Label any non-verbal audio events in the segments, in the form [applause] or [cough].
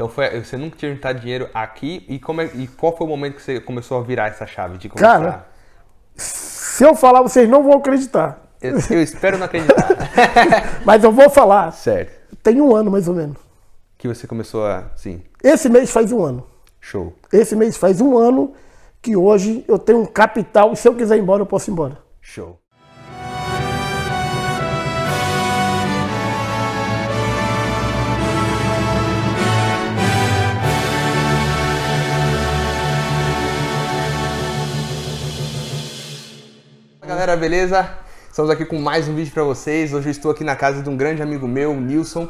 Então foi, você nunca tinha juntado dinheiro aqui e, como é- e qual foi o momento que você começou a virar essa chave de começar? Cara, se eu falar, vocês não vão acreditar. eu, eu espero não acreditar. [laughs] Mas eu vou falar. certo. Tem um ano mais ou menos. Que você começou a, sim, Esse mês faz um ano. show. Esse mês faz um ano que hoje eu tenho um capital e se eu quiser ir embora, eu posso ir embora. Show. Galera, beleza? Estamos aqui com mais um vídeo pra vocês. Hoje eu estou aqui na casa de um grande amigo meu, o Nilson,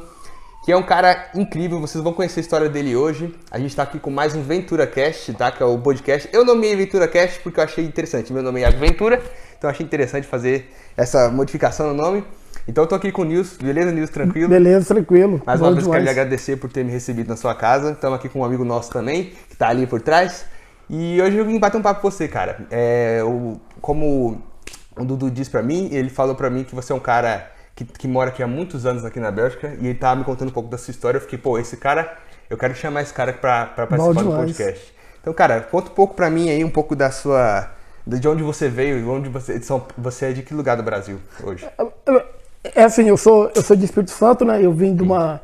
que é um cara incrível. Vocês vão conhecer a história dele hoje. A gente está aqui com mais um Ventura Cast, tá? Que é o podcast. Eu nomeei Ventura Cast porque eu achei interessante. Meu nome é Iago Ventura, então eu achei interessante fazer essa modificação no nome. Então eu tô aqui com o Nilson, beleza, Nilson? Tranquilo? Beleza, tranquilo. Mais Bom uma vez demais. quero lhe agradecer por ter me recebido na sua casa. Estamos aqui com um amigo nosso também, que tá ali por trás. E hoje eu vim bater um papo com você, cara. É, o, como o Dudu disse pra mim, ele falou pra mim que você é um cara que, que mora aqui há muitos anos aqui na Bélgica e ele tava me contando um pouco da sua história. Eu fiquei, pô, esse cara, eu quero chamar esse cara pra, pra participar do podcast. Então, cara, conta um pouco pra mim aí, um pouco da sua. De onde você veio e onde você. de São- Você é de que lugar do Brasil hoje? É assim, eu sou, eu sou de Espírito Santo, né? Eu vim de uma,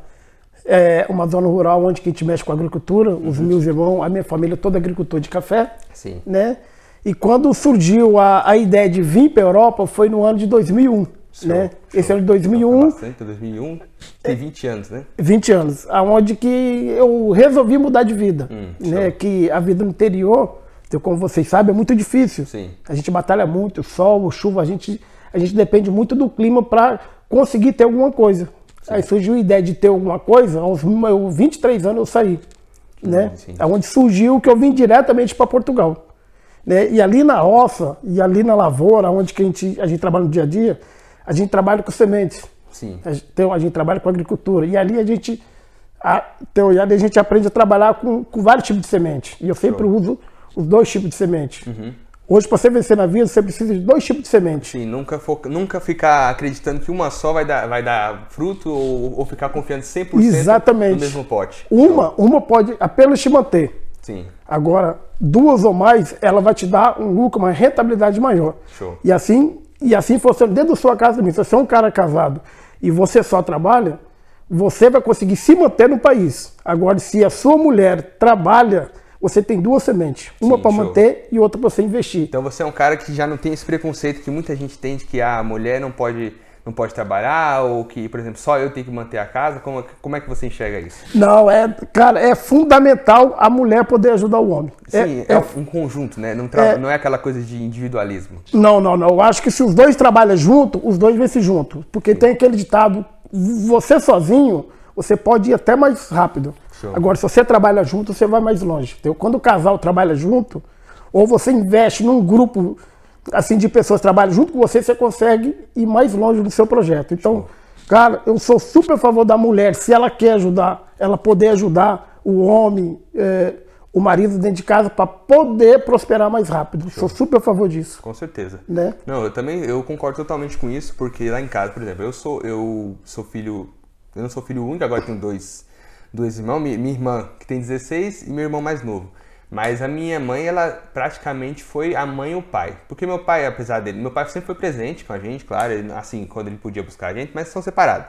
é, uma zona rural onde que a gente mexe com agricultura. Os meus irmãos, a minha família é toda agricultor de café. Sim. né? E quando surgiu a, a ideia de vir para a Europa foi no ano de 2001, Show, né? show. Esse ano de Tá 2001, Bastante, 2001, tem 20 anos, né? 20 anos, aonde que eu resolvi mudar de vida, Hum, né? Que a vida no interior, como vocês sabem, é muito difícil. Sim. A gente batalha muito, sol, chuva, a gente a gente depende muito do clima para conseguir ter alguma coisa. Aí surgiu a ideia de ter alguma coisa, aos meus 23 anos eu saí, né? sim. Aonde surgiu que eu vim diretamente para Portugal. Né? E ali na roça, e ali na lavoura, onde que a gente, a gente trabalha no dia a dia, a gente trabalha com sementes. Sim. A gente, a gente trabalha com agricultura. E ali a gente, a, então, a gente aprende a trabalhar com, com vários tipos de semente. E eu sempre uso os dois tipos de semente. Uhum. Hoje, para você vencer na vida, você precisa de dois tipos de semente. Sim, nunca, foca, nunca ficar acreditando que uma só vai dar, vai dar fruto ou, ou ficar confiando 100% Exatamente. no mesmo pote. Uma, uma pode apenas te manter. Sim, Agora, duas ou mais, ela vai te dar um lucro, uma rentabilidade maior. Show. E assim, e assim funciona dentro da sua casa também. Se você é um cara casado e você só trabalha, você vai conseguir se manter no país. Agora, se a sua mulher trabalha, você tem duas sementes. Uma para manter e outra para você investir. Então você é um cara que já não tem esse preconceito que muita gente tem de que a mulher não pode, não pode trabalhar ou que, por exemplo, só eu tenho que manter a casa. Como, como é que você enxerga isso? Não, é, cara, é fundamental a mulher poder ajudar o homem. É- Sim, é é, um conjunto, né? Não, É. não é aquela coisa de individualismo. Não, não, não. Eu acho que se os dois trabalham junto, os dois vêm se junto. Porque tem aquele ditado: você sozinho, você pode ir até mais rápido. Show. Agora, se você trabalha junto, você vai mais longe. Então, quando o casal trabalha junto, ou você investe num grupo assim de pessoas que trabalham junto com você, você consegue ir mais longe do seu projeto. Então, cara, eu sou super a favor da mulher, se ela quer ajudar, ela poder ajudar o homem, eh, o marido dentro de casa para poder prosperar mais rápido. Sou super a favor disso. Com certeza. Né? Não, eu também eu concordo totalmente com isso, porque lá em casa, por exemplo, eu sou eu sou filho, eu não sou filho único, agora tenho dois dois irmãos, minha, minha irmã que tem 16 e meu irmão mais novo. Mas a minha mãe, ela praticamente foi a mãe e o pai. Porque meu pai, apesar dele, meu pai sempre foi presente com a gente, claro, ele- assim, quando ele podia buscar a gente, mas são separados.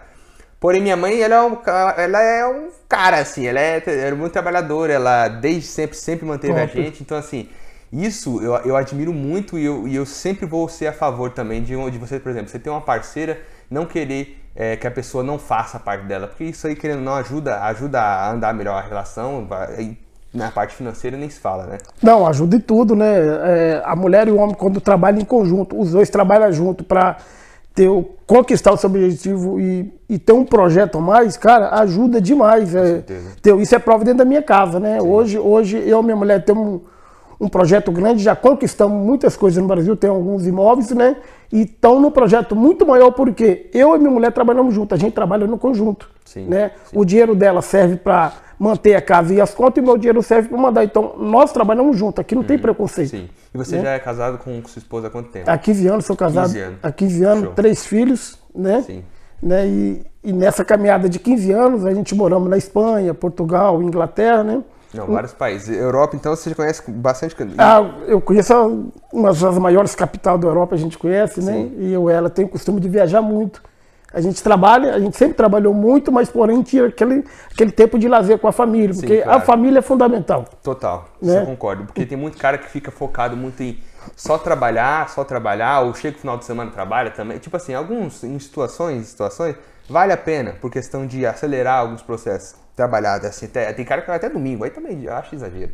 Porém, minha mãe, ela é um, ela é um cara, assim, ela é, ela é muito trabalhadora, ela desde sempre, sempre manteve a gente. Então, assim, isso eu, eu admiro muito e eu, e eu sempre vou ser a favor também de, de você, por exemplo, você ter uma parceira, não querer é, que a pessoa não faça a parte dela, porque isso aí, querendo ou não, ajuda, ajuda a andar melhor a relação, vai- na parte financeira nem se fala, né? Não, ajuda em tudo, né? É, a mulher e o homem, quando trabalham em conjunto, os dois trabalham junto para ter, conquistar o seu objetivo e, e ter um projeto a mais, cara, ajuda demais. É, ter- isso é prova dentro da minha casa, né? Hoje, hoje eu e minha mulher temos um, projeto grande, já conquistamos muitas coisas no Brasil, tem alguns imóveis, né? E estão num projeto muito maior, porque eu e minha mulher trabalhamos junto, a gente trabalha no conjunto. Sim, né? O dinheiro dela serve para manter a casa e as contas, e meu dinheiro serve para mandar. Então, nós trabalhamos junto, aqui não tem preconceito. Sim. E você já é casado com sua esposa há quanto tempo? Há 15 anos, sou casado 15 anos. há 15 anos, Show. três filhos, né? Sim. Né? E, e nessa caminhada de 15 anos, a gente moramos na Espanha, Portugal, Inglaterra, né? Não, vários países. Europa, então, você já conhece bastante. Ah, eu conheço uma das maiores capitais da Europa, a gente conhece, né? Sim. E eu ela tem o costume de viajar muito. A gente trabalha, a gente sempre trabalhou muito, mas porém tira aquele, aquele tempo de lazer com a família, Sim, porque claro. a família é fundamental. Total, Né? eu concordo. Porque tem muito cara que fica focado muito em só trabalhar, só trabalhar, ou chega no final de semana e trabalha também. Tipo assim, alguns em situações, situações, vale a pena por questão de acelerar alguns processos. Trabalhar, assim, até, tem cara que vai até domingo, aí também eu acho exagero.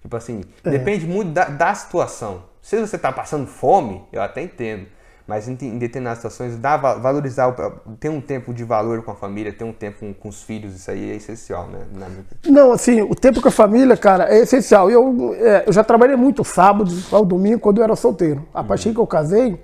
Tipo assim, É. depende muito da, da situação. Se você tá passando fome, eu até entendo. Mas em, em determinadas situações, dá, va- valorizar, o- ter um tempo de valor com a família, ter um tempo com, com os filhos, isso aí é essencial, né? Não, assim, o tempo com a família, cara, é essencial. Eu, é, eu já trabalhei muito sábado ao domingo quando eu era solteiro. A partir que eu casei,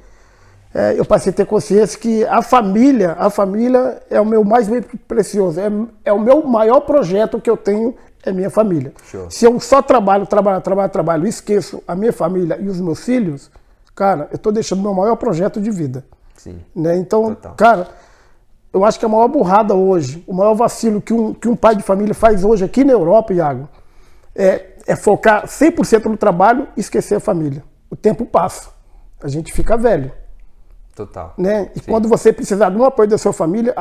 é, eu passei a ter consciência que a família, a família é o meu mais precioso. É, é o meu maior projeto que eu tenho, é minha família. Show. Se eu só trabalho, trabalho, trabalho, trabalho, e esqueço a minha família e os meus filhos, cara, eu estou deixando meu maior projeto de vida. Sim. Né? Então, Total. cara, eu acho que a maior burrada hoje, o maior vacilo que um, que um pai de família faz hoje aqui na Europa, Iago, é, é focar 100% no trabalho e esquecer a família. O tempo passa, a gente fica velho. Total. Né? E quando você precisar de um apoio da sua família,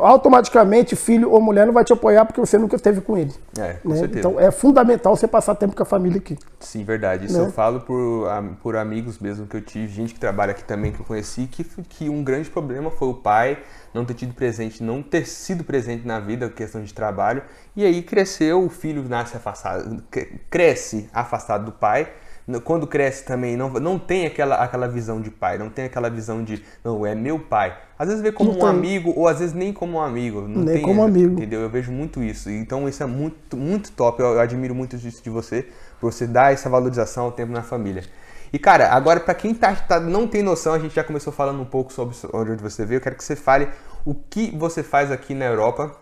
automaticamente filho ou mulher não vai te apoiar porque você nunca esteve com ele. É, com né? certeza. Então é fundamental você passar tempo com a família aqui. Sim, verdade. Isso Né? eu falo por, por amigos mesmo que eu tive, gente que trabalha aqui também que eu conheci, que, que um grande problema foi o pai não ter tido presente, não ter sido presente na vida, questão de trabalho, e aí cresceu, o filho nasce afastado, cre- cresce afastado do pai. Quando cresce também, não, não tem aquela, aquela visão de pai, não tem aquela visão de, não, é meu pai. Às vezes vê como Não um tem. amigo, ou às vezes nem como um amigo. Não Nem tem, como amigo. Entendeu? Eu vejo muito isso. Então isso é muito, muito top. Eu, eu admiro muito isso de você, por você dar essa valorização ao tempo na família. E cara, agora pra quem tá, tá- não tem noção, a gente já começou falando um pouco sobre onde você veio. Eu quero que você fale o que você faz aqui na Europa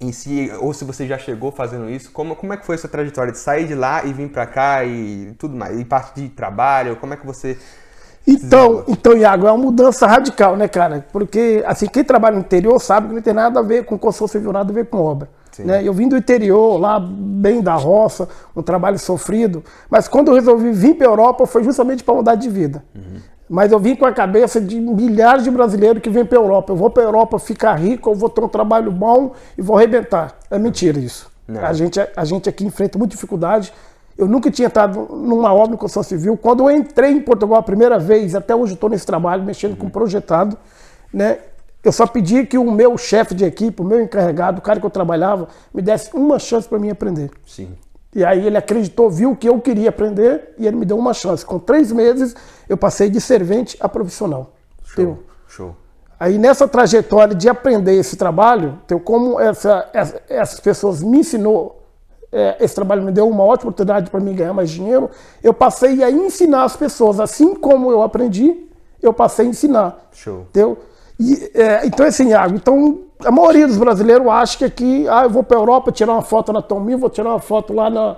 em si, ou se você já chegou fazendo isso, como, como é que foi a sua trajetória de sair de lá e vir pra cá e tudo mais, e parte de trabalho, como é que você Então, então, Iago, é uma mudança radical, né, cara? Porque, assim, quem trabalha no interior sabe que não tem nada a ver com construção civil, nada a ver com obra. Sim. Né? Eu vim do interior, lá bem da roça, um trabalho sofrido, mas quando eu resolvi vir para a Europa foi justamente para mudar de vida. Mas eu vim com a cabeça de milhares de brasileiros que vêm para a Europa. Eu vou para a Europa ficar rico, eu vou ter um trabalho bom e vou arrebentar. É mentira isso. Não. A gente, a gente aqui enfrenta muita dificuldade. Eu nunca tinha entrado numa obra de construção civil. Quando eu entrei em Portugal a primeira vez, até hoje estou nesse trabalho, mexendo com projetado, né? Eu só pedi que o meu chefe de equipe, o meu encarregado, o cara que eu trabalhava, me desse uma chance para mim aprender. Sim. E aí ele acreditou, viu que eu queria aprender e ele me deu uma chance. Com três meses eu passei de servente a profissional. Show. Show. Aí nessa trajetória de aprender esse trabalho, então, como essa, essa- essas pessoas me ensinou, é, esse trabalho me deu uma ótima oportunidade para mim ganhar mais dinheiro, eu passei a ensinar as pessoas, assim como eu aprendi, eu passei a ensinar. Show. Entendeu? E, é, então, assim, Iago, então, a maioria dos brasileiros acha que aqui, ah, eu vou para Europa tirar uma foto na Tomil, vou tirar uma foto lá na,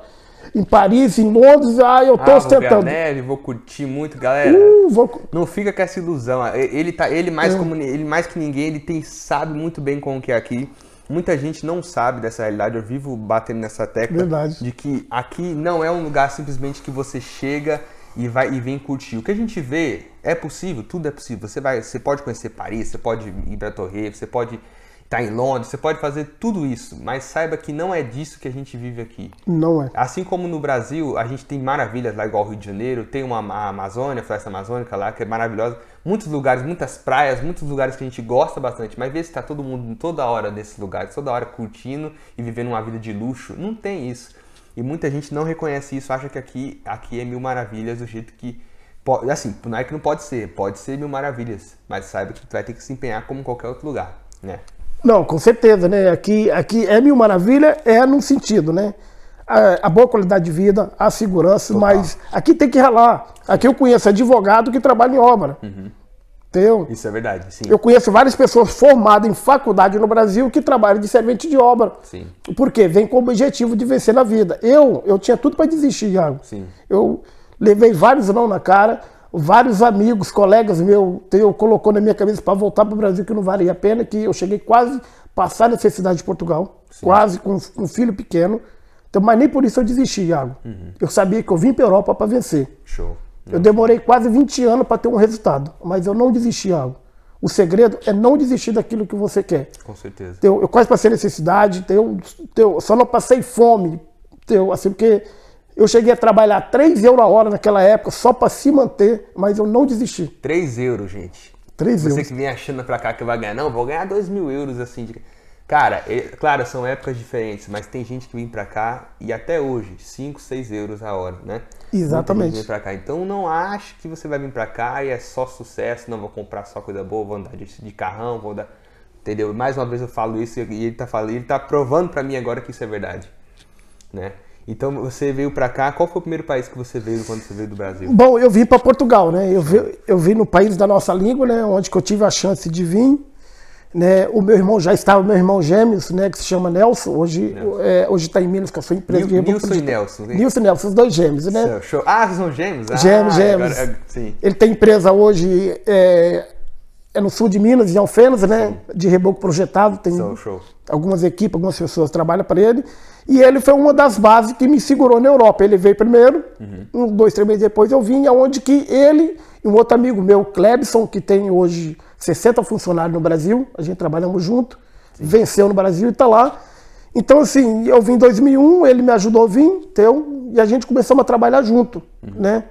em Paris, em Londres, ah, eu tô Ah, vou a ostentando. neve, vou curtir muito, galera. Uh, vou... Não fica com essa ilusão. Ele tá, ele mais É. como ele mais que ninguém, ele tem sabe muito bem como que é aqui. Muita gente não sabe dessa realidade. Eu vivo batendo nessa tecla Verdade. de que aqui não é um lugar simplesmente que você chega e vai e vem curtir. O que a gente vê é possível, tudo é possível. Você vai, você pode conhecer Paris, você pode ir para Torre, você pode estar em Londres, você pode fazer tudo isso, mas saiba que não é disso que a gente vive aqui. Não é. Assim como no Brasil, a gente tem maravilhas lá, igual o Rio de Janeiro, tem uma a Amazônia, a Floresta Amazônica lá, que é maravilhosa. Muitos lugares, muitas praias, muitos lugares que a gente gosta bastante, mas vê se tá todo mundo toda hora nesses lugares, toda hora curtindo e vivendo uma vida de luxo. Não tem isso. E muita gente não reconhece isso, acha que aqui, aqui é mil maravilhas do jeito que. Pode, assim, não é que não pode ser, pode ser mil maravilhas, mas saiba que tu vai ter que se empenhar como qualquer outro lugar, né? Não, com certeza, né? Aqui, aqui é mil maravilha, é num sentido, né? A, a boa qualidade de vida, a segurança, mas aqui tem que ralar. Aqui eu conheço advogado que trabalha em obra. Entendeu? Isso é verdade, sim. Eu conheço várias pessoas formadas em faculdade no Brasil que trabalham de servente de obra. Sim. Por quê? Vem com o objetivo de vencer na vida. Eu, eu tinha tudo para desistir, Iago. Sim. Eu levei vários não na cara. Vários amigos, colegas meus, eu colocou na minha cabeça para voltar para o Brasil que não valia a pena, que eu cheguei quase a passar necessidade de Portugal, quase com um filho pequeno. Então, mas nem por isso eu desisti, Iago. Eu sabia que eu vim para a Europa para vencer. Show. Eu demorei quase 20 anos para ter um resultado, mas eu não desisti, Iago. O segredo é não desistir daquilo que você quer. Com certeza. Eu, eu quase passei necessidade, eu, eu só não passei fome, eu, assim, porque eu cheguei a trabalhar 3 euros a hora naquela época só para se manter, mas eu não desisti. 3 euros, gente. 3 Você euros. que vem achando pra cá que vai ganhar, não, vou ganhar 2 mil euros assim. De... Cara, é- claro, são épocas diferentes, mas tem gente que vem pra cá e até hoje, 5, 6 euros a hora, né? Exatamente. Vem pra cá. Então não ache que você vai vir pra cá e é só sucesso, não vou comprar só coisa boa, vou andar de, de carrão, vou andar. Entendeu? Mais uma vez eu falo isso e ele tá falando, ele tá provando pra mim agora que isso é verdade. Né? Então você veio pra cá, qual foi o primeiro país que você veio quando você veio do Brasil? Bom, eu vim para Portugal, né? Eu vi, eu vim no país da nossa língua, né? Onde que eu tive a chance de vir. Né? O meu irmão já estava, meu irmão gêmeos, né? Que se chama Nelson. Hoje é, hoje está em Minas, com a sua empresa Nil- de Nilson e. Nelson, hein? Nilson e Nelson, os dois gêmeos, né? Show. Ah, são gêmeos? Ah, Gêmeos, gêmeos. agora- é- sim. Ele tem empresa hoje é, é no sul de Minas, em Alfenas, né? De reboco projetado. Tem Show, algumas equipes, algumas pessoas trabalham para ele. E ele foi uma das bases que me segurou na Europa. Ele veio primeiro, um, dois, três meses depois eu vim, aonde que ele e um outro amigo meu, Clebson, que tem hoje 60 funcionários no Brasil, a gente trabalhamos junto, venceu no Brasil e está lá. Então, assim, eu vim em 2001, ele me ajudou a vir, entendeu? e a gente começamos a trabalhar junto, né?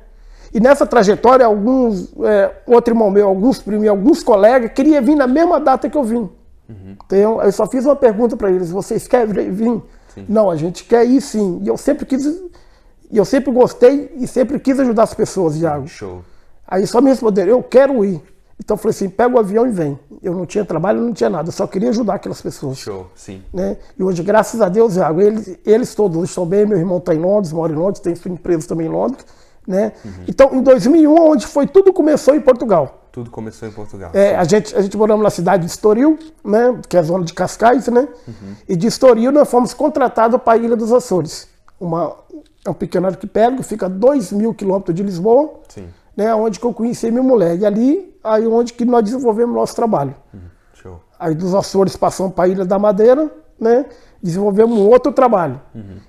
E nessa trajetória, alguns, é, outro irmão meu, alguns primos, alguns colegas queriam vir na mesma data que eu vim. Então, eu só fiz uma pergunta para eles: vocês querem vir? Não, a gente quer ir sim. E eu sempre quis, e eu sempre gostei e sempre quis ajudar as pessoas, Iago. Show. Aí só me responderam: eu quero ir. Então eu falei assim: pega o avião e vem. Eu não tinha trabalho, não tinha nada, eu só queria ajudar aquelas pessoas. Show, sim. Né? E hoje, graças a Deus, Iago, eles, eles todos estão bem. Meu irmão está em Londres, mora em Londres, tem sua empresa também em Londres. Né? Então, em 2001, onde foi tudo começou em Portugal. Tudo começou em Portugal. É, a, gente, a gente moramos na cidade de Estoril, né, que é a zona de Cascais, né? E de Estoril nós fomos contratados para a Ilha dos Açores. Uma, é um pequeno arquipélago, fica a 2 mil quilômetros de Lisboa, Sim. né, onde que eu conheci minha mulher. E ali, aí onde que nós desenvolvemos nosso trabalho. Show. Aí dos Açores passamos para a Ilha da Madeira, né? Desenvolvemos um outro trabalho.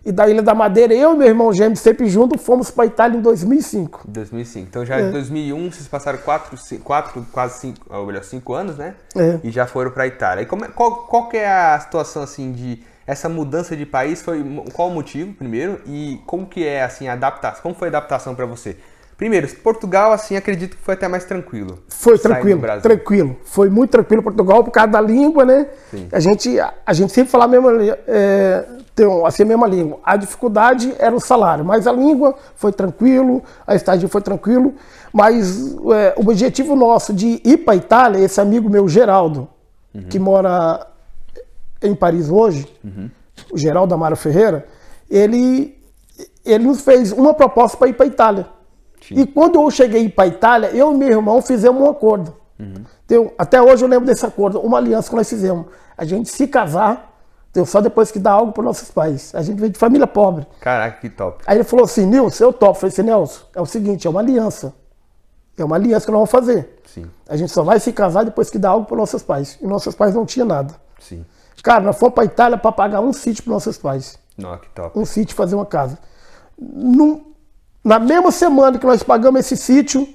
E da Ilha da Madeira, eu e meu irmão gêmeo, sempre junto, fomos para a Itália em 2005. 2005. Então já É. em 2001 vocês passaram quatro, quatro quase cinco, ou melhor, cinco anos, né? É. E já foram pra Itália. E como é- qual, qual que é a situação assim de essa mudança de país? Foi qual o motivo primeiro e como que é assim a adaptação? Como foi a adaptação pra você? Primeiro, Portugal assim acredito que foi até mais tranquilo. Foi tranquilo, tranquilo. Foi muito tranquilo Portugal por causa da língua, né? Sim. A gente, a gente sempre fala a mesma, é, um- assim, a mesma língua. A dificuldade era o salário, mas a língua foi tranquilo, a estadia foi tranquilo. Mas é, o objetivo nosso de ir para a Itália, esse amigo meu, Geraldo, Uhum. que mora em Paris hoje, o Geraldo Amaro Ferreira, ele, ele nos fez uma proposta para ir para a Itália. E quando eu cheguei para a Itália, eu e meu irmão fizemos um acordo. Então, até hoje eu lembro desse acordo, uma aliança que nós fizemos. A gente se casar, então, só depois que dá algo para nossos pais. A gente veio de família pobre. Caraca, que top. Aí ele falou assim, Nilson, eu topo. Eu falei assim, Nelson, é o seguinte, é uma aliança. É uma aliança que nós vamos fazer. Sim, A gente só vai se casar depois que dá algo para nossos pais. E nossos pais não tinham nada. sim. Cara, nós fomos para Itália para pagar um sítio para nossos pais. Não, que top. Um sítio fazer uma casa. Num- na mesma semana que nós pagamos esse sítio,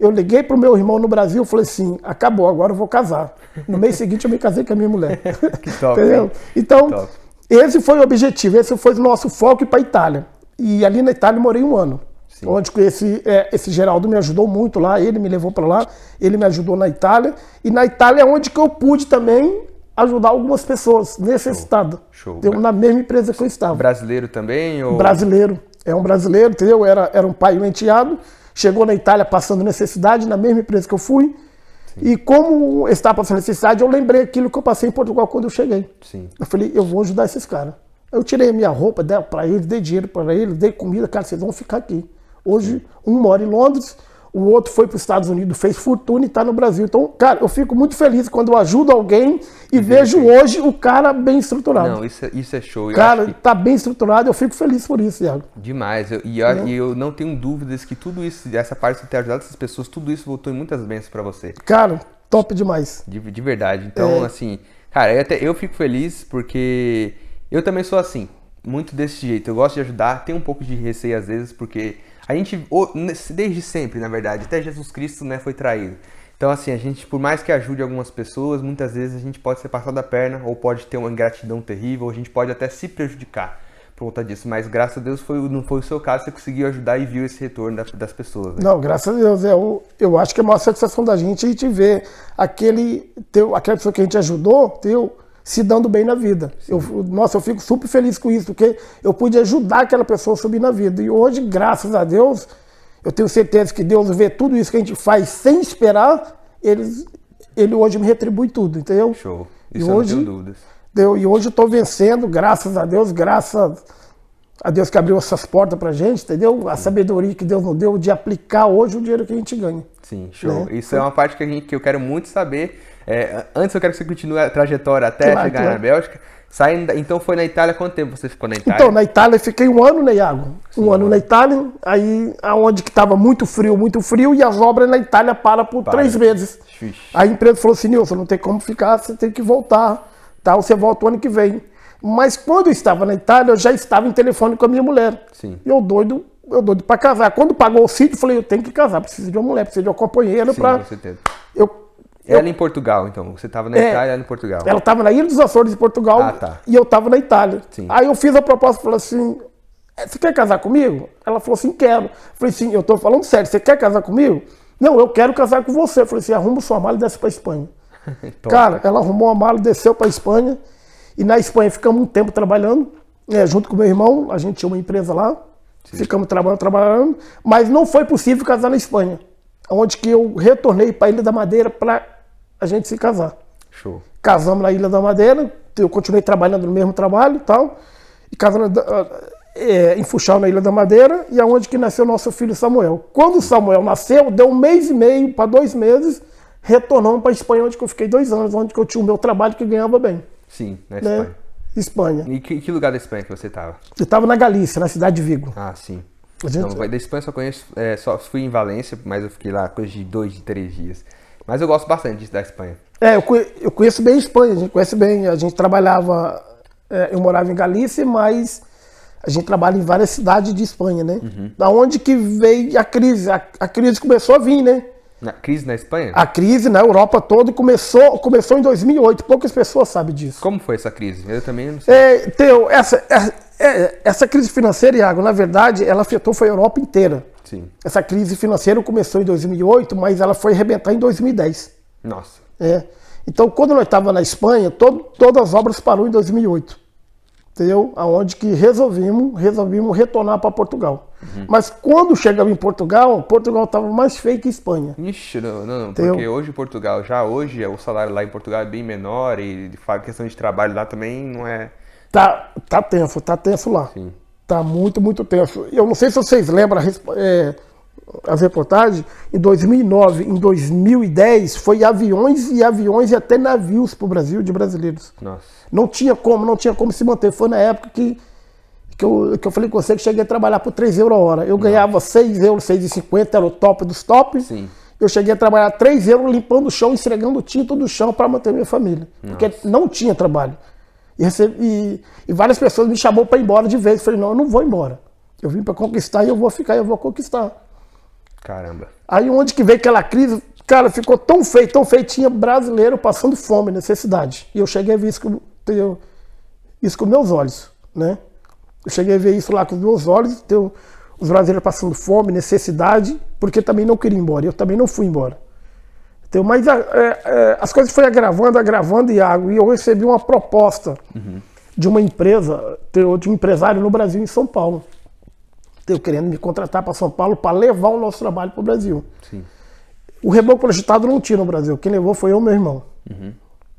eu liguei pro meu irmão no Brasil e falei assim: acabou, agora eu vou casar. No mês seguinte eu me casei com a minha mulher. [laughs] Que top, Entendeu? Então, Top. esse foi o objetivo, esse foi o nosso foco para Itália. E ali na Itália eu morei um ano. Sim. Onde esse, é, esse Geraldo me ajudou muito lá, ele me levou para lá, ele me ajudou na Itália. E na Itália é onde que eu pude também ajudar algumas pessoas necessitadas. Show. Entendeu? Na mesma empresa que eu estava Brasileiro também ou brasileiro. É um brasileiro, entendeu? Era, era um pai e um enteado. Chegou na Itália passando necessidade, na mesma empresa que eu fui. E como estava passando necessidade, eu lembrei aquilo que eu passei em Portugal quando eu cheguei. Sim. Eu falei, eu vou ajudar esses caras. Eu tirei a minha roupa, dei para eles, dei dinheiro para eles, dei comida, cara, vocês vão ficar aqui. Hoje, um mora em Londres, o outro foi para os Estados Unidos, fez fortuna e está no Brasil. Então, cara, eu fico muito feliz quando eu ajudo alguém e vejo hoje o cara bem estruturado. Não, isso, é- isso é show. Eu cara, acho que tá bem estruturado, eu fico feliz por isso, Iago. demais. Eu- e, eu, e eu não tenho dúvidas que tudo isso, essa parte de ter ajudado essas pessoas, tudo isso voltou em muitas bênçãos pra você. Cara, top demais. De, de verdade. Então, É. assim, cara, eu, até, eu fico feliz porque eu também sou assim, muito desse jeito. Eu gosto de ajudar, tenho um pouco de receio às vezes, porque a gente, desde sempre, na verdade, até Jesus Cristo né, foi traído. Então, assim, a gente, por mais que ajude algumas pessoas, muitas vezes a gente pode ser passado a perna, ou pode ter uma ingratidão terrível, ou a gente pode até se prejudicar por conta disso. Mas graças a Deus foi, não foi o seu caso, você conseguiu ajudar e viu esse retorno da- das pessoas. Né? Não, graças a Deus. Eu, eu acho que é a maior satisfação da gente é a gente ver aquele, teu, aquela pessoa que a gente ajudou teu, se dando bem na vida. Eu, nossa, eu fico super feliz com isso, porque eu pude ajudar aquela pessoa a subir na vida. E hoje, graças a Deus, eu tenho certeza que Deus vê tudo isso que a gente faz sem esperar, ele, ele hoje me retribui tudo, entendeu? Show. E Isso eu hoje- não tenho dúvidas. Deu, e hoje eu estou vencendo, graças a Deus, graças a Deus que abriu essas portas pra gente, entendeu? A sabedoria que Deus nos deu de aplicar hoje o dinheiro que a gente ganha. Sim, show. Né? Isso é uma parte que, a gente, que eu quero muito saber. É, antes eu quero que você continue a trajetória até Claro, chegar claro. na Bélgica. Saindo, então foi na Itália, quanto tempo você ficou na Itália? Então, na Itália eu fiquei um ano, né, Iago? Um ano na Itália, aí aonde que estava muito frio, muito frio, e as obras na Itália param por Para. três meses. Vixe. A empresa falou assim, Nilson, não tem como ficar, você tem que voltar, tá? Você volta o ano que vem. Mas quando eu estava na Itália, eu já estava em telefone com a minha mulher. Sim. E eu doido, eu doido para casar. Quando pagou o sítio, eu falei, eu tenho que casar, preciso de uma mulher, preciso de uma companheira Sim, para com certeza. eu Ela em Portugal, então. Você estava na É. Itália, ela em Portugal. ela estava na Ilha dos Açores, em Portugal, Ah, tá. e eu estava na Itália. Sim. Aí eu fiz a proposta, falei assim, "É, você quer casar comigo? Ela falou assim, quero. Eu falei assim, eu estou falando sério, você quer casar comigo? Não, eu quero casar com você. Eu falei assim, arruma sua mala e desce para Espanha. [laughs] Cara, ela arrumou a mala, desceu para Espanha, e na Espanha ficamos um tempo trabalhando, né, junto com meu irmão, a gente tinha uma empresa lá, ficamos trabalhando, trabalhando, mas não foi possível casar na Espanha, onde que eu retornei para a Ilha da Madeira para a gente se casar Show. casamos na Ilha da Madeira, eu continuei trabalhando no mesmo trabalho e tal, e casamos ah, é, em Funchal, na Ilha da Madeira, e aonde que nasceu nosso filho Samuel. Quando o Samuel nasceu, deu um mês e meio para dois meses, retornamos para a Espanha, onde eu fiquei dois anos, onde eu tinha o meu trabalho que ganhava bem. Sim, na Né? Espanha. Espanha. E que, que lugar da Espanha que você estava? Eu estava na Galícia, na cidade de Vigo. Ah, sim. A gente- vai- da Espanha só conheço, é, só fui em Valência, mas eu fiquei lá coisa de dois, de três dias. Mas eu gosto bastante disso da Espanha. É, eu, eu conheço bem a Espanha, a gente conhece bem. A gente trabalhava, é, eu morava em Galícia, mas a gente trabalha em várias cidades de Espanha, né? Da onde que veio a crise? A, a crise começou a vir, né? Na, crise na Espanha? A crise na Europa toda começou, começou em 2008. Poucas pessoas sabem disso. Como foi essa crise? Eu também não sei. É, essa, é- é- essa crise financeira, Iago, na verdade, ela afetou foi a Europa inteira. Sim. Essa crise financeira começou em 2008, mas ela foi arrebentar em 2010. Nossa. É. Então, quando nós estávamos na Espanha, todo- todas as obras parou em 2008. Entendeu? Aonde que resolvimos, resolvimos retornar para Portugal. Mas quando chegamos em Portugal, Portugal estava mais feio que Espanha. Ixi, não, não, não, porque hoje em Portugal, já hoje o salário lá em Portugal é bem menor e fato, questão de trabalho lá também não é. Tá, tá tenso, tá tenso lá. Sim. Tá muito, muito tenso. Eu não sei se vocês lembram é, as reportagens. Em 2009, em 2010, foi aviões e aviões e até navios para o Brasil de brasileiros. Nossa. Não tinha como, não tinha como se manter. Foi na época que, que, eu, que eu falei com você que cheguei a trabalhar por 3 euros a hora. Eu ganhava 6 euros, 6,50, era o top dos tops. Sim. Eu cheguei a trabalhar 3 euros limpando o chão, esfregando o tinto do chão para manter minha família. Porque não tinha trabalho. E, recebi- e- e várias pessoas me chamou para ir embora de vez. Eu falei, não, eu não vou embora. Eu vim para conquistar e eu vou ficar, eu vou conquistar. Caramba. Aí onde que veio aquela crise, cara, ficou tão feio, tão feio, tinha brasileiro passando fome, necessidade. E eu cheguei a ver isso com, eu- isso com meus olhos, né? Eu cheguei a ver isso lá com os meus olhos, teu- os brasileiros passando fome, necessidade, porque também não queria ir embora. Eu também não fui embora. Então, mas a- é, é, as coisas foram agravando, agravando, Iago, e eu recebi uma proposta de uma empresa, de um empresário no Brasil, em São Paulo. Teu, querendo me contratar para São Paulo para levar o nosso trabalho para o Brasil. Sim. O reboco projetado não tinha no Brasil. Quem levou foi eu e meu irmão.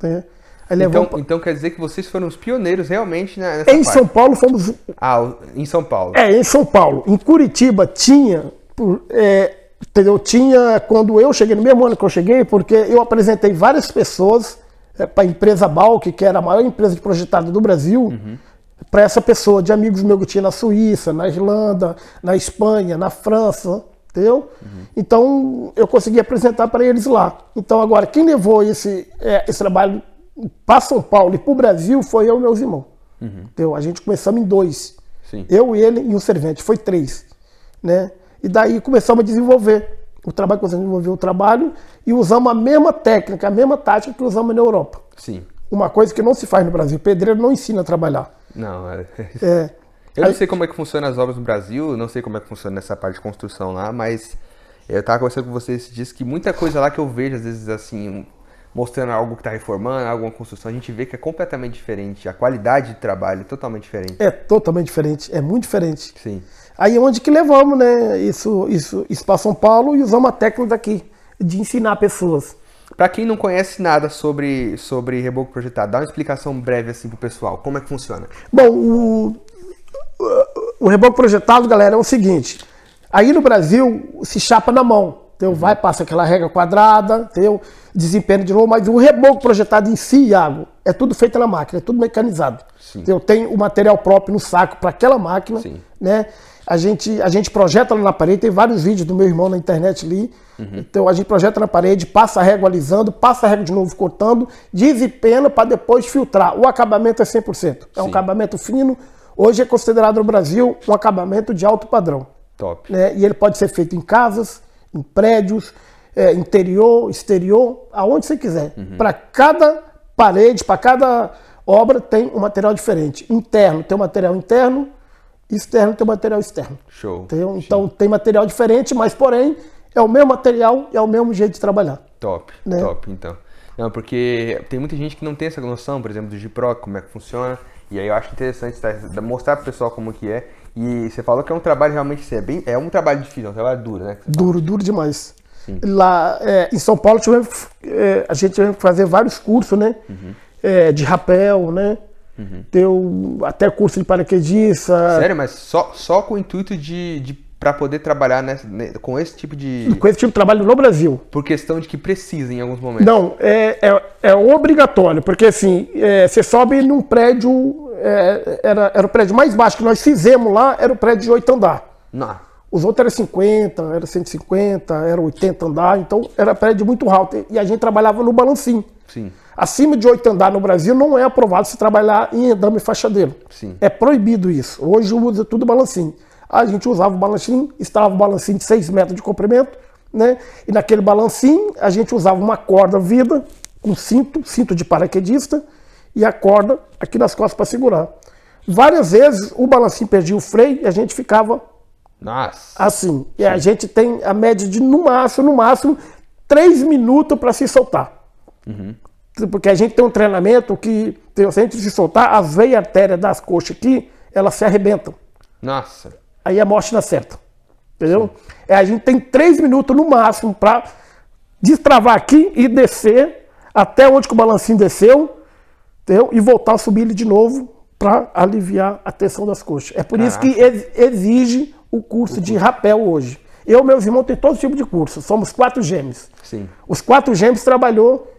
Né? Aí levou Então, então quer dizer que vocês foram os pioneiros realmente na- nessa Em parte. São Paulo fomos. Ah, em São Paulo. É, em São Paulo. Em Curitiba tinha. é, entendeu? Tinha, quando eu cheguei, no mesmo ano que eu cheguei, porque eu apresentei várias pessoas é, para a empresa Balk, que era a maior empresa de projetado do Brasil, uhum. para essa pessoa, de amigos meus que tinha na Suíça, na Irlanda, na Espanha, na França, entendeu? Uhum. Então eu consegui apresentar para eles lá. Então agora, quem levou esse, é, esse trabalho para São Paulo e para o Brasil foi eu e meus irmãos. Uhum. Entendeu? A gente começamos em dois. Sim. Eu, ele e um servente, foi três. Né? E daí começamos a desenvolver o trabalho, começamos a desenvolver o trabalho e usamos a mesma técnica, a mesma tática que usamos na Europa. Sim. Uma coisa que não se faz no Brasil. Pedreiro não ensina a trabalhar. Não, é. é. Eu não sei como é que funciona as obras no Brasil, não sei como é que funciona nessa parte de construção lá, mas eu tava conversando com você e disse que muita coisa lá que eu vejo, às vezes, assim, mostrando algo que está reformando, alguma construção, a gente vê que é completamente diferente. A qualidade de trabalho é totalmente diferente. É totalmente diferente, é muito diferente. Sim. Aí é onde que levamos, né? Isso, isso, isso para São Paulo e usamos a técnica daqui, de ensinar pessoas. Para quem não conhece nada sobre, sobre reboco projetado, dá uma explicação breve assim pro pessoal. Como é que funciona? Bom, o, o reboco projetado, galera, é o seguinte. Aí no Brasil se chapa na mão. Então vai, passa aquela regra quadrada, entendeu? Desempenho de novo, mas o reboco projetado em si, Iago, é tudo feito na máquina, é tudo mecanizado. Eu tenho o material próprio no saco para aquela máquina, Sim. né? A gente, a gente projeta lá na parede, tem vários vídeos do meu irmão na internet ali. Uhum. Então a gente projeta na parede, passa a régua alisando, passa a régua de novo cortando, desempena para depois filtrar. O acabamento é 100%. É Sim. um acabamento fino. Hoje é considerado no Brasil um acabamento de alto padrão. Top. Né? E ele pode ser feito em casas, em prédios, é, interior, exterior, aonde você quiser. Uhum. Para cada parede, para cada obra tem um material diferente. Interno tem um material interno, externo tem um material externo. Show. Entendeu? Então Show. tem material diferente, mas porém é o mesmo material e é o mesmo jeito de trabalhar. Top, né? top, então. Não, porque tem muita gente que não tem essa noção, por exemplo, do Gipro, como é que funciona. E aí eu acho interessante tá, mostrar para o pessoal como que é. E você falou que é um trabalho realmente é bem, é um trabalho difícil, é um trabalho duro, né? Duro, duro demais. Sim. Lá é, em São Paulo tivemos, é, a gente teve que fazer vários cursos, né? Uhum. É, de rapel, né? Uhum. Deu até curso de paraquedista. Sério, mas só, só com o intuito de, de para poder trabalhar nessa, com esse tipo de. Com esse tipo de trabalho no Brasil. Por questão de que precisa em alguns momentos. Não, é, é, é obrigatório, porque assim, é, você sobe num prédio é, era, era o prédio mais baixo que nós fizemos lá, era o prédio de 8 andar. Não. Os outros eram 50, era 150, era 80 andar, então era prédio muito alto. E a gente trabalhava no balancinho. Sim. Acima de 8 andar no Brasil não é aprovado se trabalhar em endame fachadeiro. Sim. É proibido isso. Hoje usa tudo balancinho. A gente usava o balancinho, instalava o balancinho de 6 metros de comprimento, né? E naquele balancinho a gente usava uma corda vida, um cinto, cinto de paraquedista, e a corda aqui nas costas para segurar. Várias vezes o balancinho perdia o freio e a gente ficava Nossa. assim. E a gente tem a média de no máximo, no máximo, três minutos para se soltar. Uhum. Porque a gente tem um treinamento que, se a gente se soltar, as veias artérias das coxas aqui, elas se arrebentam. Nossa. Aí a morte não certa. Entendeu? É, a gente tem três minutos no máximo para destravar aqui e descer até onde o balancinho desceu entendeu? e voltar a subir ele de novo para aliviar a tensão das coxas. É por Caraca. isso que exige o curso de rapel hoje. Eu e meus irmãos têm todo tipo de curso. Somos quatro gêmeos. Sim. Os quatro gêmeos trabalhou.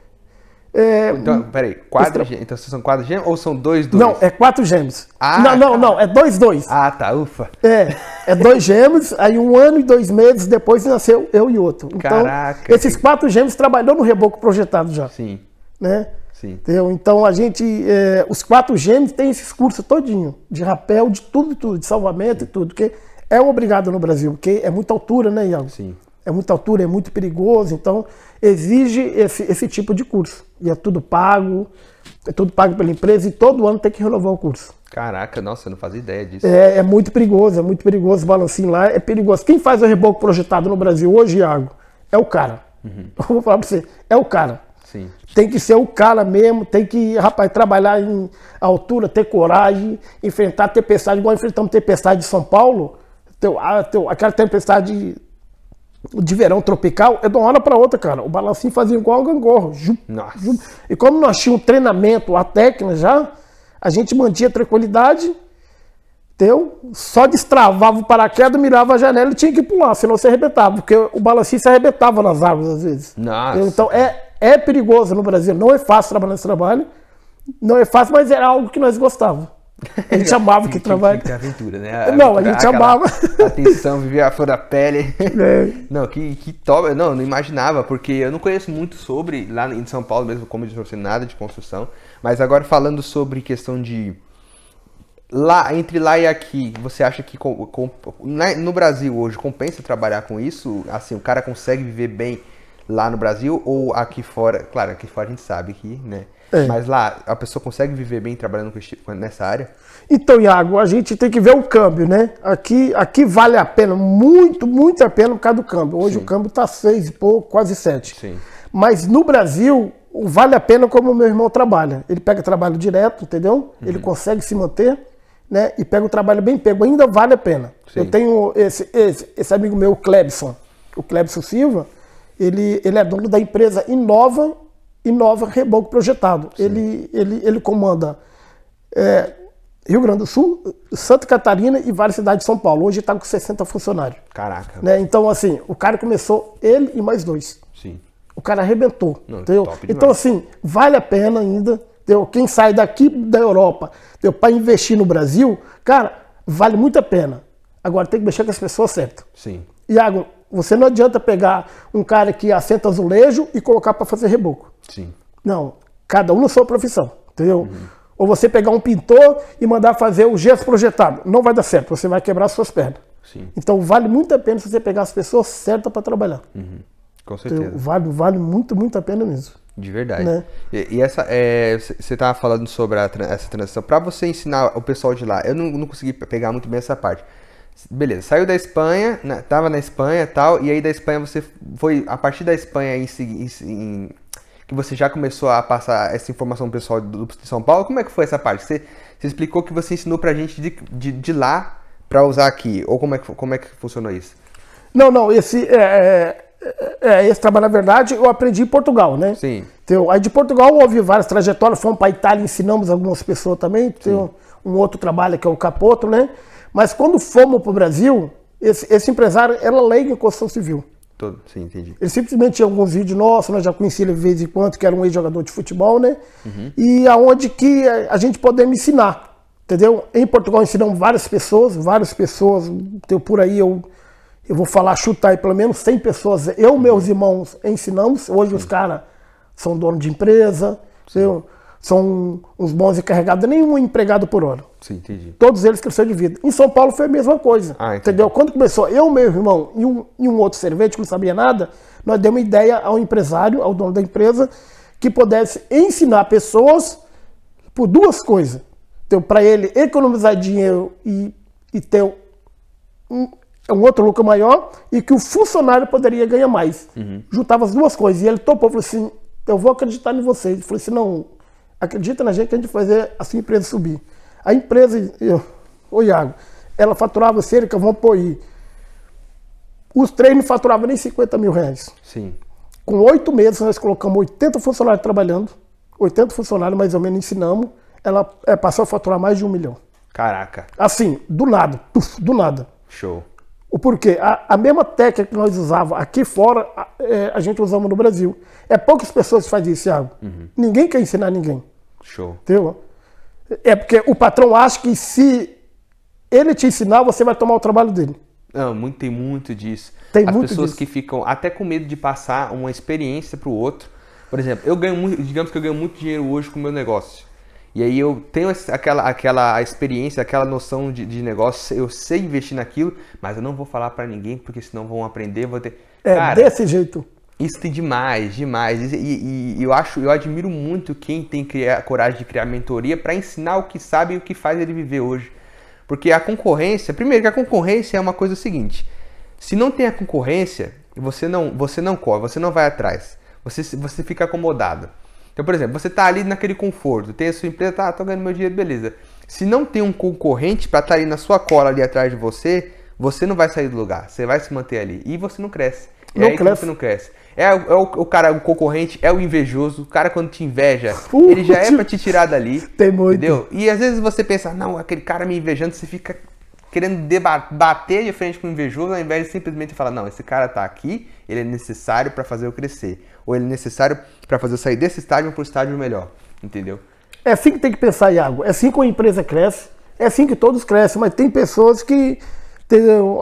É, então, peraí, quatro gêmeos. Então são quatro gêmeos ou são dois, dois? Não, é quatro gêmeos. Ah, não, não, não, é dois, dois. Ah, tá, ufa. É, é dois gêmeos, aí um ano e dois meses depois nasceu eu e outro. Então, Caraca. esses quatro gêmeos trabalhou no reboco projetado já. Sim. Né? Sim. Entendeu? Então a gente, é, os quatro gêmeos têm esses cursos todinho, de rapel, de tudo, tudo, de salvamento Sim. e tudo, que é obrigado no Brasil, porque é muita altura, né, Iago? Sim. É muita altura, é muito perigoso, então exige esse, esse tipo de curso. E é tudo pago, é tudo pago pela empresa e todo ano tem que renovar o curso. Caraca, nossa, eu não fazia ideia disso. É, é muito perigoso, é muito perigoso. O balancinho lá é perigoso. Quem faz o reboco projetado no Brasil hoje, Iago, é o cara. Uhum. [laughs] Eu vou falar pra você, é o cara. Sim. Tem que ser o cara mesmo, tem que, rapaz, trabalhar em altura, ter coragem, enfrentar tempestade, igual enfrentamos tempestade de São Paulo. Teu, a, teu, aquela tempestade de verão tropical é de uma hora para outra, cara. O balancinho fazia igual o gangorro. E como nós tínhamos treinamento, a técnica já, a gente mantinha tranquilidade, Entendeu? Só destravava o paraquedas, mirava a janela e tinha que pular, senão você arrebentava, porque o balancista se arrebentava nas árvores às vezes. Nossa. Então é, é perigoso no Brasil, não é fácil trabalhar nesse trabalho, não é fácil, mas era algo que nós gostávamos. A gente amava [laughs] que trabalho. Que aventura, né? Não, a gente amava. [laughs] Atenção, viver a flor da pele. [laughs] É. Não, que, que top. Não, não imaginava, porque eu não conheço muito sobre, lá em São Paulo mesmo, como eu disse, nada de construção. Mas agora falando sobre questão de. Lá, entre lá e aqui, você acha que com- com- no Brasil hoje compensa trabalhar com isso? Assim, o cara consegue viver bem lá no Brasil ou aqui fora? Claro, aqui fora a gente sabe que, né? É. Mas lá, a pessoa consegue viver bem trabalhando tipo- nessa área? Então, Iago, a gente tem que ver o câmbio, né? Aqui, aqui vale a pena, muito, muito a pena por causa do câmbio. Hoje Sim. o câmbio tá seis e pouco, quase sete. Sim. Mas no Brasil, vale a pena como o meu irmão trabalha. Ele pega trabalho direto, entendeu? Uhum. Ele consegue se manter, né? E pega o trabalho bem pego. Ainda vale a pena. Sim. Eu tenho esse, esse, esse amigo meu, o Clebson, o Clebson Silva, ele, ele é dono da empresa Inova, Inova Reboco Projetado. Ele, ele, ele comanda é, Rio Grande do Sul, Santa Catarina e várias cidades de São Paulo. Hoje está com 60 funcionários. Caraca. Né? Então, assim, o cara começou, ele e mais dois. Sim. O cara arrebentou. Não, entendeu? Então, assim, vale a pena ainda. Entendeu? Quem sai daqui da Europa para investir no Brasil, cara, vale muito a pena. Agora tem que mexer com as pessoas certas. Sim. Iago, você não adianta pegar um cara que assenta azulejo e colocar para fazer reboco. Sim. Não, cada um na sua profissão, entendeu? Ou você pegar um pintor e mandar fazer o gesso projetado. Não vai dar certo, você vai quebrar suas pernas. Sim. Então vale muito a pena você pegar as pessoas certas para trabalhar. Com Entendeu? certeza. Vale, vale muito, muito a pena mesmo. De verdade. Né? E, e essa, é, você tava falando sobre a essa transição. Pra você ensinar o pessoal de lá, eu não, não consegui pe- pegar muito bem essa parte. Beleza, saiu da Espanha, na- tava na Espanha e tal, e aí da Espanha você foi, a partir da Espanha em, em- em- que você já começou a passar essa informação pessoal do, de São Paulo, como é que foi essa parte? Você, você explicou que você ensinou pra gente de, de, de lá pra usar aqui, ou como é, que, como é que funcionou isso? Não, não, esse, é, é, é, esse trabalho, na verdade, eu aprendi em Portugal, né? Sim. Então, aí de Portugal houve várias trajetórias, fomos para Itália, ensinamos algumas pessoas também. Tem um, um outro trabalho que é o Capoto, né? Mas quando fomos para o Brasil, esse, esse empresário era leigo em construção civil. Todo, sim, entendi. Ele simplesmente tinha alguns vídeos nossos, nós já conhecíamos ele de vez em quando, que era um ex-jogador de futebol, né? E aonde que a gente podemos ensinar, entendeu? Em Portugal ensinamos várias pessoas, várias pessoas, então, por aí eu, eu vou falar, chutar aí pelo menos 100 pessoas, eu e meus irmãos ensinamos, hoje os caras são donos de empresa, entendeu? São uns bons encarregados, nenhum empregado por hora. Sim, entendi. Todos eles cresceram de vida. Em São Paulo foi a mesma coisa. Ah, entendeu? Quando começou, eu, meu irmão e um, e um outro servente que não sabia nada, nós demos ideia ao empresário, ao dono da empresa, que pudesse ensinar pessoas por duas coisas. Então, para ele economizar dinheiro e, e ter um, um outro lucro maior e que o funcionário poderia ganhar mais. Juntava as duas coisas. E ele topou, falou assim, eu vou acreditar em vocês. Ele falou assim, não, acredita na gente que a gente fazer a sua empresa subir. A empresa, eu, ô Iago, ela faturava cerca, vamos pôr aí, os três não faturavam nem 50 mil reais. Sim. Com oito meses, nós colocamos 80 funcionários trabalhando, 80 funcionários mais ou menos ensinamos, ela é, passou a faturar mais de um milhão. Caraca, Assim, do nada, do nada. show. O porquê? A, a mesma técnica que nós usávamos aqui fora, a, é, a gente usamos no Brasil. É poucas pessoas que fazem isso, Thiago. Ninguém quer ensinar ninguém. Show. Entendeu? É porque o patrão acha que se ele te ensinar, você vai tomar o trabalho dele. Não, muito, tem muito disso. Tem As muito pessoas disso. que ficam até com medo de passar uma experiência pro outro. Por exemplo, eu ganho muito, digamos que eu ganho muito dinheiro hoje com o meu negócio. E aí eu tenho aquela, aquela experiência, aquela noção de, de negócio, eu sei investir naquilo, mas eu não vou falar pra ninguém, porque senão vão aprender, vou ter. É Cara, desse jeito. isso tem demais, demais. E, e- e eu acho, eu admiro muito quem tem criar, coragem de criar mentoria para ensinar o que sabe e o que faz ele viver hoje. Porque a concorrência, primeiro que a concorrência é uma coisa seguinte: se não tem a concorrência, você não, você não corre, você não vai atrás. Você, você fica acomodado. Então, por exemplo, você tá ali naquele conforto, tem a sua empresa, tá, tô ganhando meu dinheiro, beleza. Se não tem um concorrente para estar ali na sua cola ali atrás de você, você não vai sair do lugar, você vai se manter ali e você não cresce. É Não cresce. você não cresce. É, o- é o, o cara, o concorrente, é o invejoso. O cara, quando te inveja, Uh, ele já é pra te tirar dali. [laughs] Tem muito. Entendeu? E às vezes você pensa, não, aquele cara me invejando, você fica querendo bater de frente com o invejoso, ao invés de simplesmente falar, não, esse cara tá aqui, ele é necessário pra fazer eu crescer. Ou ele é necessário pra fazer eu sair desse estágio pro estágio melhor. Entendeu? É assim que tem que pensar, Iago. É assim que uma empresa cresce. É assim que todos crescem. Mas tem pessoas que,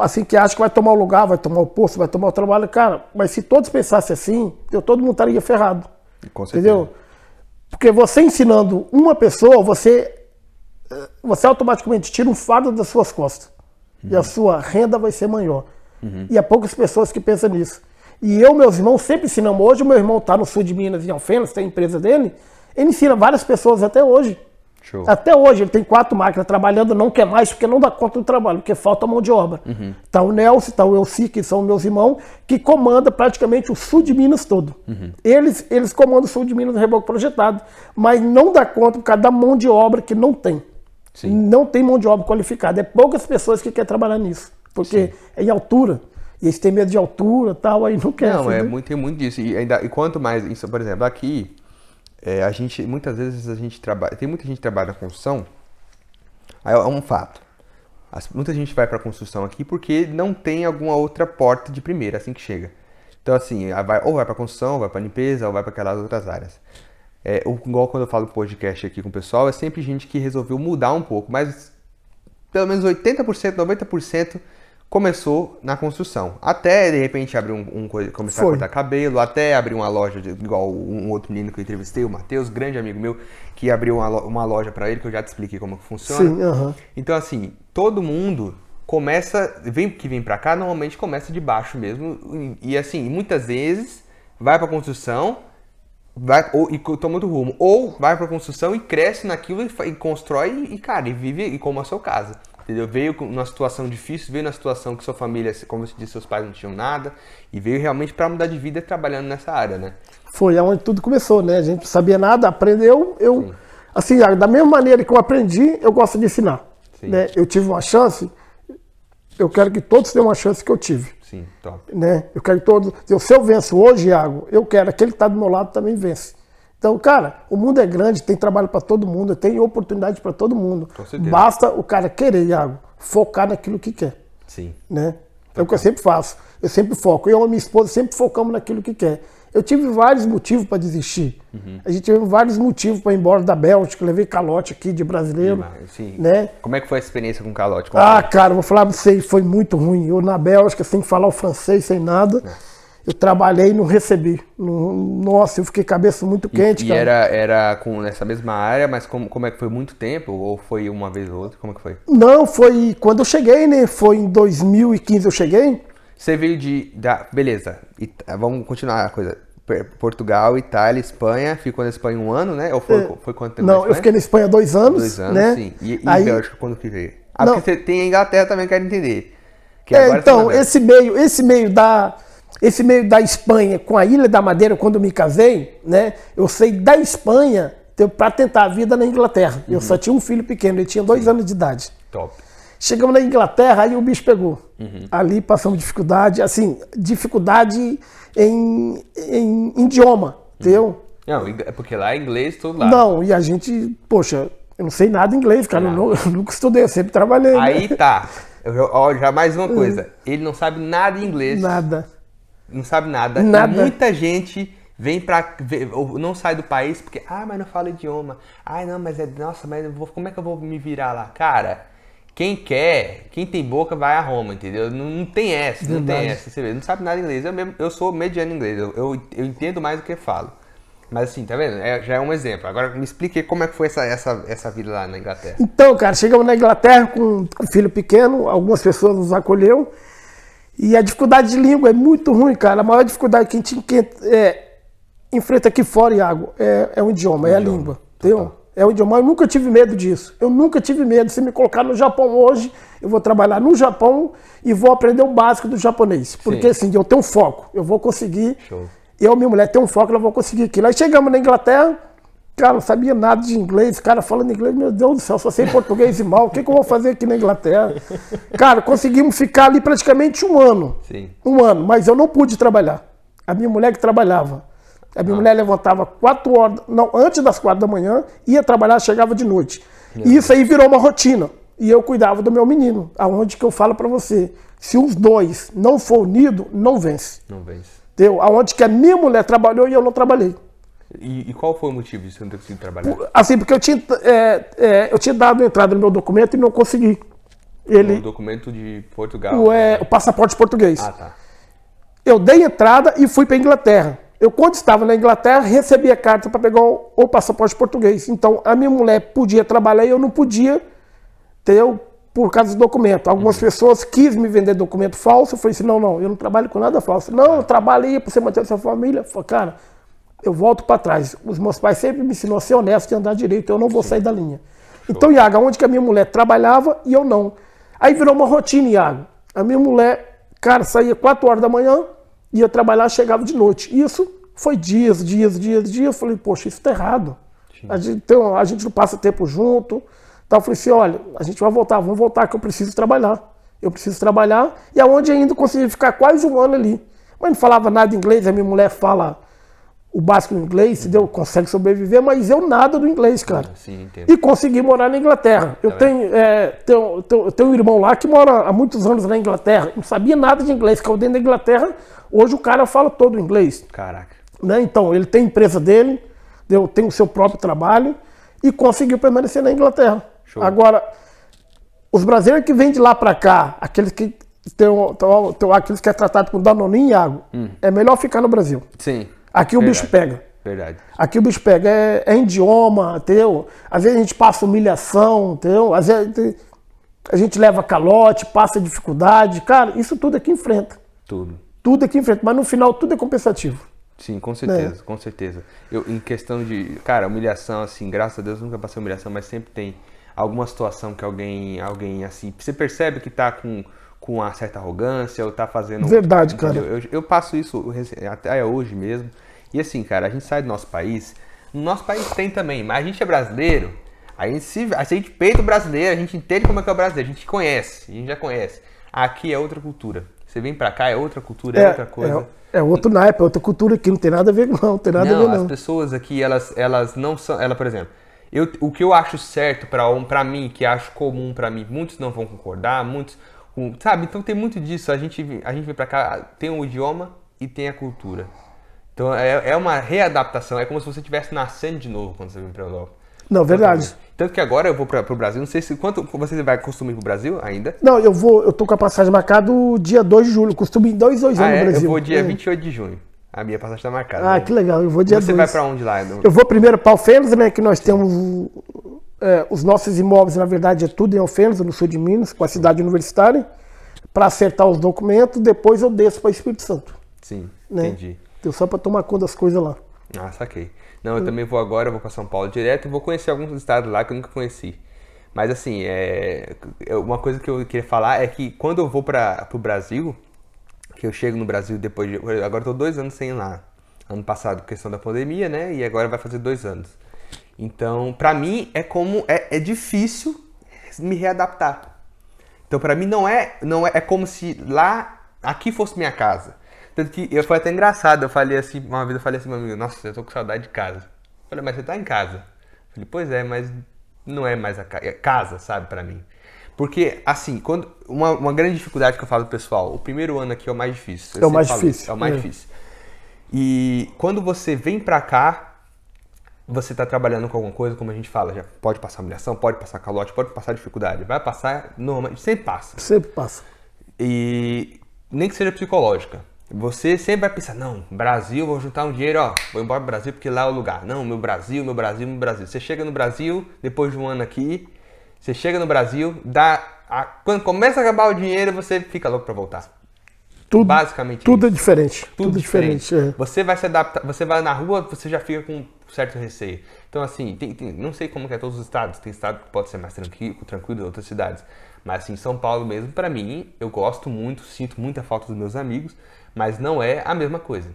assim, que acham que vai tomar o lugar, vai tomar o posto, vai tomar o trabalho. Cara, mas se todos pensassem assim, eu, todo mundo estaria ferrado. Com certeza. Entendeu? Porque você ensinando uma pessoa, você, eh, você automaticamente tira um fardo das suas costas. E a sua renda vai ser maior. E há poucas pessoas que pensam nisso. E eu, meus irmãos, sempre ensinamos. Hoje, o meu irmão está no sul de Minas, em Alfenas, tem a empresa dele. Ele ensina várias pessoas até hoje. Show. Até hoje, ele tem quatro máquinas trabalhando, não quer mais porque não dá conta do trabalho, porque falta mão de obra. Tá o Nelson, tá o Elci, que são meus irmãos, que comanda praticamente o sul de Minas todo. Eles, eles comandam o sul de Minas no reboco projetado, mas não dá conta por causa da mão de obra que não tem. Sim. Não tem mão de obra qualificada. É poucas pessoas que querem trabalhar nisso, porque é em altura. E eles têm medo de altura e tal, aí não quer. Não, é muito, tem muito disso. E, ainda, e quanto mais, isso, por exemplo, aqui, é, a gente, muitas vezes a gente trabalha, tem muita gente que trabalha na construção, aí é um fato. As- muita gente vai para construção aqui porque não tem alguma outra porta de primeira assim que chega. Então, assim, vai, ou vai para construção, ou vai para limpeza, ou vai para aquelas outras áreas. É, o- igual quando eu falo podcast aqui com o pessoal, é sempre gente que resolveu mudar um pouco, mas pelo menos 80%, 90% começou na construção. Até de repente abrir um, um começar Foi. a cortar cabelo, até abrir uma loja, de- igual um outro menino que eu entrevistei, o Matheus, grande amigo meu, que abriu uma, uma loja para ele, que eu já te expliquei como funciona. Sim, aham. Então, assim, todo mundo começa, vem que vem pra cá, normalmente começa de baixo mesmo. E, e, assim, muitas vezes vai pra construção vai, ou, e toma outro rumo. Ou vai pra construção e cresce naquilo e, e constrói e, cara, e vive e como é o seu caso. Entendeu? Veio numa situação difícil, veio na situação que sua família, como você disse, seus pais não tinham nada, e veio realmente pra mudar de vida trabalhando nessa área, né? Foi onde tudo começou, né? A gente não sabia nada, aprendeu. Eu, assim, da mesma maneira que eu aprendi, eu gosto de ensinar. Sim. Né? Eu tive uma chance, eu quero que todos tenham uma chance que eu tive. Sim, top. Né? Eu quero que todos. Se eu venço hoje, Iago, eu quero aquele que está do meu lado também vence. Então, cara, o mundo é grande, tem trabalho para todo mundo, tem oportunidade para todo mundo. Basta o cara querer, Iago, focar naquilo que quer Sim. né? É o que eu sempre faço. Eu sempre foco. Eu e minha esposa sempre focamos naquilo que quer. Eu tive vários motivos para desistir. A gente teve vários motivos para ir embora da Bélgica. Levei calote aqui de brasileiro. Sim. Né? Como é que foi a experiência com o calote? Como Ah, cara, vou falar pra você, foi muito ruim. Eu na Bélgica, sem falar o francês, sem nada. Eu trabalhei e não recebi. Nossa, eu fiquei cabeça muito quente, E cara. era, era com nessa mesma área, mas como, como é que foi muito tempo? Ou foi uma vez ou outra? Como é que foi? Não, foi quando eu cheguei, né? Foi em 2015 eu cheguei. Você veio de. Da, beleza, It- vamos continuar a coisa. Portugal, Itália, Espanha. Ficou na Espanha um ano, né? Ou foi, foi quanto tempo? É. Não, eu fiquei na Espanha dois anos. Dois anos, né? sim. E, e Aí- Bélgica, quando que veio? Ah, Não. porque você tem a Inglaterra também, quero entender. Que É, então, tá esse meio, esse meio da esse meio da Espanha com a Ilha da Madeira, quando eu me casei, né? Eu saí da Espanha para tentar a vida na Inglaterra. Uhum. Eu só tinha um filho pequeno, ele tinha dois anos de idade. Top. Chegamos na Inglaterra, aí o bicho pegou. Uhum. Ali passamos dificuldade, assim, dificuldade em, em idioma, entendeu? Não, é porque lá é inglês todo lado. Não, e a gente, poxa, eu não sei nada inglês, cara, eu, nu- eu nunca estudei, eu sempre trabalhei. né? Aí tá. Eu, já- ó, já mais uma coisa. Ele não sabe nada em inglês. Nada. Não sabe nada. Nada. E muita gente vem ou não sai do país porque. Ah, mas não fala idioma. Ai, não, mas é. Nossa, mas vou- como é que eu vou me virar lá? Cara, quem quer, quem tem boca vai a Roma, entendeu? Não, não tem essa, não tem Verdade. essa. Você vê, não sabe nada inglês. Eu, mesmo, eu sou mediano inglês. Eu, eu, eu entendo mais do que falo. Mas assim, tá vendo? É, já é um exemplo. Agora me explique como é que foi essa, essa, essa vida lá na Inglaterra. Então, cara, chegamos na Inglaterra com um filho pequeno, algumas pessoas nos acolheu. E a dificuldade de língua é muito ruim, cara. A maior dificuldade que a gente é, enfrenta aqui fora, Iago, é, é o idioma, é a Idioma, língua. Entendeu? É o idioma. Eu nunca tive medo disso. Eu nunca tive medo. Se me colocar no Japão hoje, eu vou trabalhar no Japão e vou aprender o básico do japonês. Porque assim, eu tenho foco. Eu vou conseguir. Show. Eu e minha mulher tem um foco, ela vou conseguir aquilo. Aí chegamos na Inglaterra, cara, não sabia nada de inglês, cara falando inglês, meu Deus do céu, só sei português e mal, o que, que eu vou fazer aqui na Inglaterra? Cara, conseguimos ficar ali praticamente um ano. Sim. Um ano, mas eu não pude trabalhar. A minha mulher que trabalhava. A minha mulher levantava 4 horas, não, antes das 4 da manhã, ia trabalhar, chegava de noite. E isso aí virou uma rotina. E eu cuidava do meu menino. Aonde que eu falo para você, se os dois não for unido, não vence. Não vence. Entendeu? Aonde que a minha mulher trabalhou e eu não trabalhei. E, e qual foi o motivo de você não ter conseguido trabalhar? Assim, porque eu tinha, é, é, eu tinha dado entrada no meu documento e não consegui. O Ele, documento de Portugal. o, é, o passaporte português. Ah, tá. Eu dei entrada e fui para Inglaterra. Eu, quando estava na Inglaterra, recebi a carta para pegar o, o passaporte português. Então, a minha mulher podia trabalhar e eu não podia ter o- por causa do documento. Algumas pessoas quis me vender documento falso. Eu falei assim: não, não, eu não trabalho com nada falso. Não, eu trabalho aí para você manter a sua família. Eu falei, cara, eu volto para trás. Os meus pais sempre me ensinou a ser honesto e andar direito. Eu não vou sair da linha. Então, Iago, onde que a minha mulher trabalhava e eu não. Aí virou uma rotina, Iago. A minha mulher, cara, saía 4 horas da manhã, ia trabalhar, chegava de noite. Isso foi dias, dias, dias, dias. Eu falei, poxa, isso tá errado. A gente, um- a gente não passa tempo junto. Então eu falei assim, olha, a gente vai voltar, vamos voltar que eu preciso trabalhar. Eu preciso trabalhar. E aonde ainda consegui ficar quase um ano ali. Mas não falava nada inglês, a minha mulher fala o básico em inglês, entendeu? consegue sobreviver, mas eu nada do inglês, cara. Sim. E consegui morar na Inglaterra. Eu tenho, é, tenho, tenho, tenho um irmão lá que mora há muitos anos na Inglaterra. Não sabia nada de inglês, ficava dentro da Inglaterra. Hoje o cara fala todo inglês. Caraca. Né? Então, ele tem empresa dele, deu- tem o seu próprio trabalho e conseguiu permanecer na Inglaterra. Show. Agora, os brasileiros que vêm de lá para cá, aqueles que tem, tem, tem aqueles que é tratado com danoninho e água, é melhor ficar no Brasil. Sim. Aqui o Verdade. bicho pega. Verdade. Aqui o bicho pega, é, é idioma, entendeu? Às vezes a gente passa humilhação, entendeu? Às vezes a gente leva calote, passa dificuldade. Cara, isso tudo aqui enfrenta. Tudo. Tudo aqui enfrenta, mas no final tudo é compensativo. Sim, com É. certeza, com certeza. Eu, em questão de, cara, humilhação, assim, graças a Deus nunca passei humilhação, mas sempre tem alguma situação que alguém, alguém assim, você percebe que tá com, com uma certa arrogância ou tá fazendo. Verdade, cara. entendeu? Eu, eu passo isso até hoje mesmo. E assim, cara, a gente sai do nosso país, no nosso país tem também, mas a gente é brasileiro, a gente se, a gente peita o brasileiro, a gente entende como é que é o brasileiro, a gente conhece, a gente já conhece. Aqui é outra cultura. Você vem pra cá, é outra cultura, é, outra coisa. É, é outro naipe, é outra cultura que não tem nada a ver, não. Não tem nada a ver, Não, as não. pessoas aqui, elas, elas não são. Ela, por exemplo, eu, o que eu acho certo pra um, pra mim, que acho comum pra mim, muitos não vão concordar, muitos. Sabe? Então tem muito disso. A gente, a gente vem pra cá, tem o idioma e tem a cultura. Então é, é uma readaptação, é como se você estivesse nascendo de novo quando você vem pra Europa. Não, verdade. Tanto que agora eu vou para o Brasil, não sei se quanto você vai costumar ir pro Brasil ainda. Não, eu vou, eu tô com a passagem marcada o dia 2 de julho. Costumo ir dois, dois Ah, anos é? no Brasil. Eu vou dia É. 28 de junho. A minha passagem tá marcada. Ah, né? que legal. Eu vou dia Você 2. vai pra onde lá? No- Eu vou primeiro para Alfenas, né? Que nós temos é, os nossos imóveis, na verdade, é tudo em Alfenas, no sul de Minas, com a cidade universitária, para acertar os documentos. Depois eu desço para Espírito Santo, Sim, né? entendi. Então, só para tomar conta das coisas lá. Ah, saquei. Não, eu também vou agora, vou para São Paulo direto e vou conhecer alguns estados lá que eu nunca conheci. Mas assim, é, uma coisa que eu queria falar é que quando eu vou para o Brasil, que eu chego no Brasil depois de. Agora tô dois anos sem ir lá. Ano passado, por questão da pandemia, né? E agora vai fazer dois anos. Então, pra mim, é como. É, é difícil me readaptar. Então, pra mim, não é, não é. É como se lá. Aqui fosse minha casa. Tanto que eu foi até engraçado. Eu falei assim, uma vez eu falei assim, meu amigo, nossa, eu tô com saudade de casa. Eu falei, mas você tá em casa. Eu falei, pois é, mas não é mais a ca é casa, sabe, pra mim. Porque, assim, quando uma, uma grande dificuldade que eu falo pessoal, o primeiro ano aqui é o mais difícil. É o mais difícil, isso, É o mais é. difícil. E quando você vem pra cá, você tá trabalhando com alguma coisa, como a gente fala, já pode passar humilhação, pode passar calote, pode passar dificuldade. Vai passar, normal, sempre passa. Sempre passa. E nem que seja psicológica. Você sempre vai pensar, não, Brasil, vou juntar um dinheiro, ó, vou embora pro Brasil porque lá é o lugar. Não, meu Brasil, meu Brasil, meu Brasil. Você chega no Brasil, depois de um ano aqui, você chega no Brasil, dá. a- quando começa a acabar o dinheiro, você fica louco pra voltar. Tudo, Basicamente tudo é isso. diferente. Tudo, Tudo, diferente. é. Você vai se adaptar, você vai na rua, você já fica com certo receio. Então, assim, tem, tem- não sei como é todos os estados. Tem estado que pode ser mais tranquilo, tranquilo outras cidades. Mas, assim, São Paulo mesmo, pra mim, eu gosto muito, sinto muita falta dos meus amigos, mas não é a mesma coisa.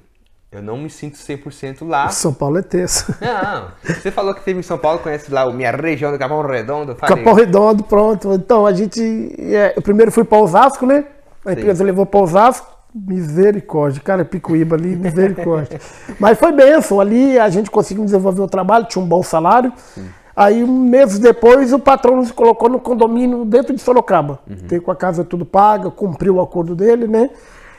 Eu não me sinto 100% lá. São Paulo é tenso. Não, você falou que teve em São Paulo, conhece lá a minha região do Capão Redondo. Falei, Capão Redondo, pronto. Então, a gente. é, eu primeiro fui para Osasco, né? A empresa levou para Osasco. Misericórdia, cara, Picuíba ali, misericórdia. Mas foi benção, ali a gente conseguiu desenvolver o trabalho, tinha um bom salário. Sim. Aí, meses depois, o patrão nos colocou no condomínio dentro de Sorocaba. Uhum. Tem com a casa tudo paga, cumpriu o acordo dele, né?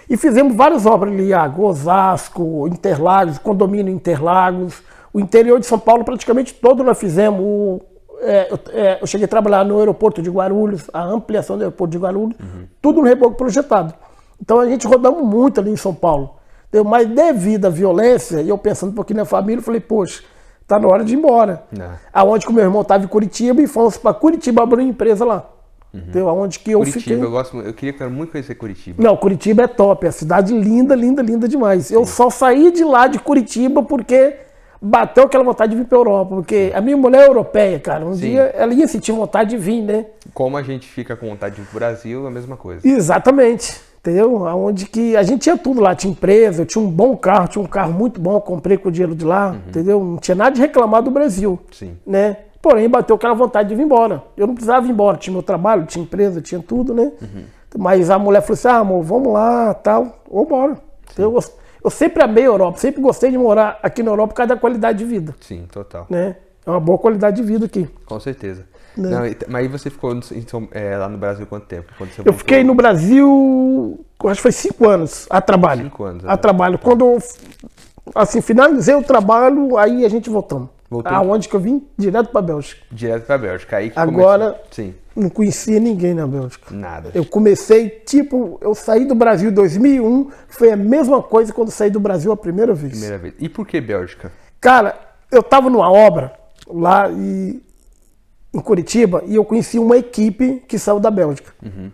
E fizemos várias obras ali, Iago, Osasco, Interlagos, condomínio Interlagos. O interior de São Paulo, praticamente todo nós fizemos. O, é, eu, é, eu, cheguei a trabalhar no aeroporto de Guarulhos, a ampliação do aeroporto de Guarulhos, uhum. tudo no reboco projetado. Então a gente rodamos muito ali em São Paulo. Deu mais devido à violência, e eu pensando um pouquinho na família, falei, poxa, tá na hora de ir embora. Não. Aonde que o meu irmão estava em Curitiba e fomos para Curitiba abrir uma empresa lá. Uhum. Aonde que eu Curitiba, fiquei. eu gosto, eu queria muito conhecer Curitiba. Não, Curitiba é top, é cidade linda, linda, linda demais. Sim. Eu só saí de lá de Curitiba porque bateu aquela vontade de vir para Europa, porque a minha mulher é europeia, cara. Um Sim. dia ela ia sentir vontade de vir, né? Como a gente fica com vontade de vir pro Brasil, é a mesma coisa. Exatamente. Entendeu? Onde que a gente tinha tudo lá, tinha empresa, eu tinha um bom carro, tinha um carro muito bom, comprei com o dinheiro de lá, uhum. entendeu? Não tinha nada de reclamar do Brasil. Sim. Né? Porém, bateu aquela vontade de vir embora. Eu não precisava ir embora, tinha meu trabalho, tinha empresa, tinha tudo, né? Uhum. Mas a mulher falou assim: ah, amor, vamos lá, tal, vamos embora. Eu, eu sempre amei a Europa, sempre gostei de morar aqui na Europa por causa da qualidade de vida. Im, total. Né? É uma boa qualidade de vida aqui. Com certeza. Né? Não, mas aí você ficou é, lá no Brasil quanto tempo? eu fiquei no Brasil, acho que foi cinco anos a trabalho. Cinco anos. A trabalho. Tá. Quando assim, finalizei o trabalho, aí a gente voltamos. Voltou. Aonde que eu vim? Direto para Bélgica. Direto para Bélgica. Aí Agora, não conhecia ninguém na Bélgica. Nada. Eu comecei, tipo, eu saí do Brasil em 2001, foi a mesma coisa quando saí do Brasil a primeira vez. Primeira vez. E por que Bélgica? Cara, eu tava numa obra lá e, em Curitiba e eu conheci uma equipe que saiu da Bélgica. Uhum.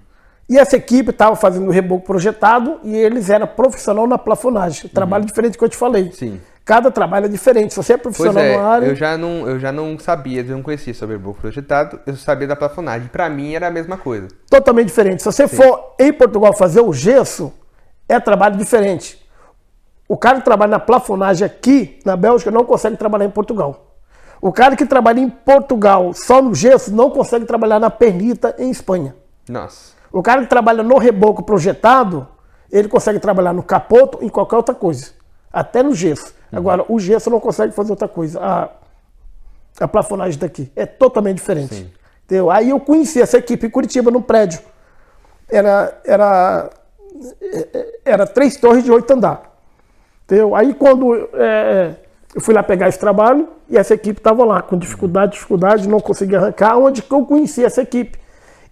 E essa equipe estava fazendo o reboco projetado e eles eram profissional na plafonagem. Trabalho uhum. diferente que eu te falei. Sim. Cada trabalho é diferente. Se você é profissional é, área. Eu já, não, eu já não sabia, eu não conhecia sobre o reboco projetado, eu sabia da plafonagem. Para mim era a mesma coisa. Totalmente diferente. Se você Sim. for em Portugal fazer o gesso, é trabalho diferente. O cara que trabalha na plafonagem aqui na Bélgica não consegue trabalhar em Portugal. O cara que trabalha em Portugal só no gesso não consegue trabalhar na pernita em Espanha. Nossa. O cara que trabalha no reboco projetado, ele consegue trabalhar no capoto em qualquer outra coisa. Até no gesso. Uhum. Agora, o gesso não consegue fazer outra coisa. A, a plafonagem daqui é totalmente diferente. Sim. Entendeu? Aí eu conheci essa equipe em Curitiba, no prédio. Era, era, era três torres de oito andar. Entendeu? Aí quando é, eu fui lá pegar esse trabalho e essa equipe estava lá, com dificuldade, dificuldade, não conseguia arrancar, onde que eu conheci essa equipe.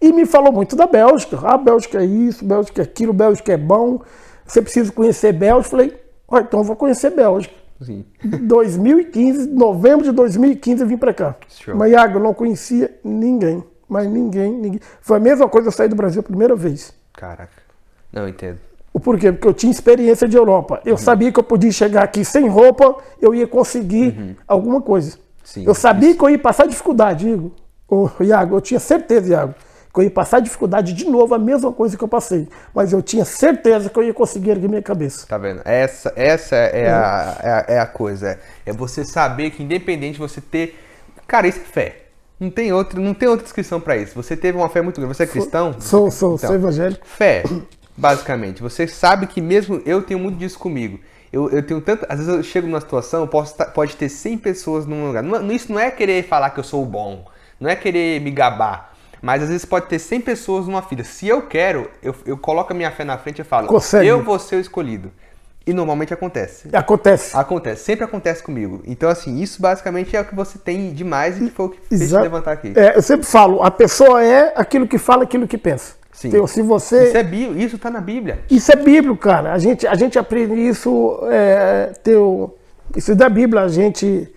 E me falou muito da Bélgica. Ah, Bélgica é isso, Bélgica é aquilo, Bélgica é bom. Você precisa conhecer Bélgica. Falei, oh, então eu vou conhecer Bélgica. Sim. 2015, novembro de 2015 eu vim para cá. Show. Mas, Iago, eu não conhecia ninguém. Mas ninguém, ninguém. Foi a mesma coisa eu sair do Brasil a primeira vez. Caraca. Não, entendo. O porquê? Porque eu tinha experiência de Europa. Eu uhum. sabia que eu podia chegar aqui sem roupa, eu ia conseguir uhum. alguma coisa. Sim, eu sabia isso. que eu ia passar dificuldade, Igor. Ô, Iago, eu tinha certeza, Iago, que eu ia passar dificuldade de novo, a mesma coisa que eu passei. Mas eu tinha certeza que eu ia conseguir erguer minha cabeça. Tá vendo? Essa, essa é, é. A, é, a, é a coisa. É, você saber que independente de você ter. Cara, isso é fé. Não tem outra, não tem outra descrição para isso. Você teve uma fé muito grande. Você é cristão? Sou, sou, então, sou evangélico. Fé, basicamente. Você sabe que mesmo eu tenho muito disso comigo. Eu, eu tenho tanto. Às vezes eu chego numa situação, eu posso pode ter 100 pessoas num lugar. Não, isso não é querer falar que eu sou bom. Não é querer me gabar. Mas às vezes pode ter 100 pessoas numa fila. Se eu quero, eu, eu coloco a minha fé na frente e falo, Consegue. eu vou ser o escolhido. E normalmente acontece. Acontece. Acontece, sempre acontece comigo. Então, assim, isso basicamente é o que você tem demais e que foi o que fez Exato. levantar aqui. É, eu sempre falo, a pessoa é aquilo que fala, aquilo que pensa. Sim. Então, se você... Isso é bíblico, isso tá na Bíblia. Isso é bíblico, cara. A gente, a gente aprende isso, é, teu, isso é da Bíblia, a gente...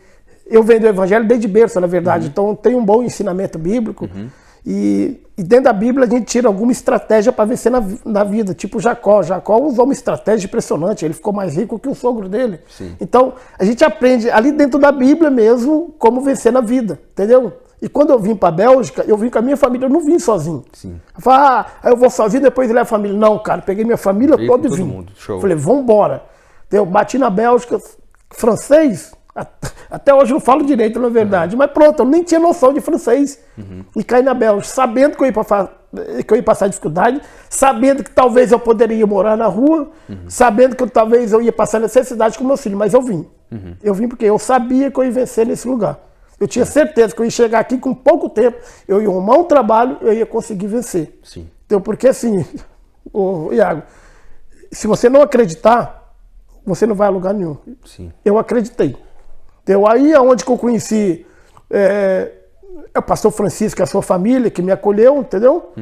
Eu venho do Evangelho desde berço, na verdade, uhum. então tem um bom ensinamento bíblico. Uhum. E, e, dentro da Bíblia a gente tira alguma estratégia para vencer na, na, vida, tipo Jacó. Jacó usou uma estratégia impressionante, ele ficou mais rico que o sogro dele. Sim. Então a gente aprende ali dentro da Bíblia mesmo como vencer na vida, entendeu? E quando eu vim para a Bélgica, eu vim com a minha família, eu não vim sozinho. Sim. Eu falei, ah, eu vou sozinho, depois ele é a família. Não, cara, peguei minha família toda e vim. Mundo. Show. Falei, vamos embora. Eu bati na Bélgica, francês, Até hoje eu não falo direito, na verdade. Mas pronto, eu nem tinha noção de francês. E caí na Bélgica, sabendo que eu, ia pra, que eu ia passar dificuldade, sabendo que talvez eu poderia morar na rua, sabendo que eu, talvez eu ia passar necessidade com meus filhos. Mas eu vim. Eu vim porque eu sabia que eu ia vencer nesse lugar. Eu tinha certeza que eu ia chegar aqui com pouco tempo, eu ia arrumar um trabalho, eu ia conseguir vencer. Sim. Então, porque assim, [laughs] ô, Iago, se você não acreditar, você não vai a lugar nenhum. Sim. Eu acreditei. Então, aí é onde que eu conheci é, é o pastor Francisco e a sua família, que me acolheu, entendeu?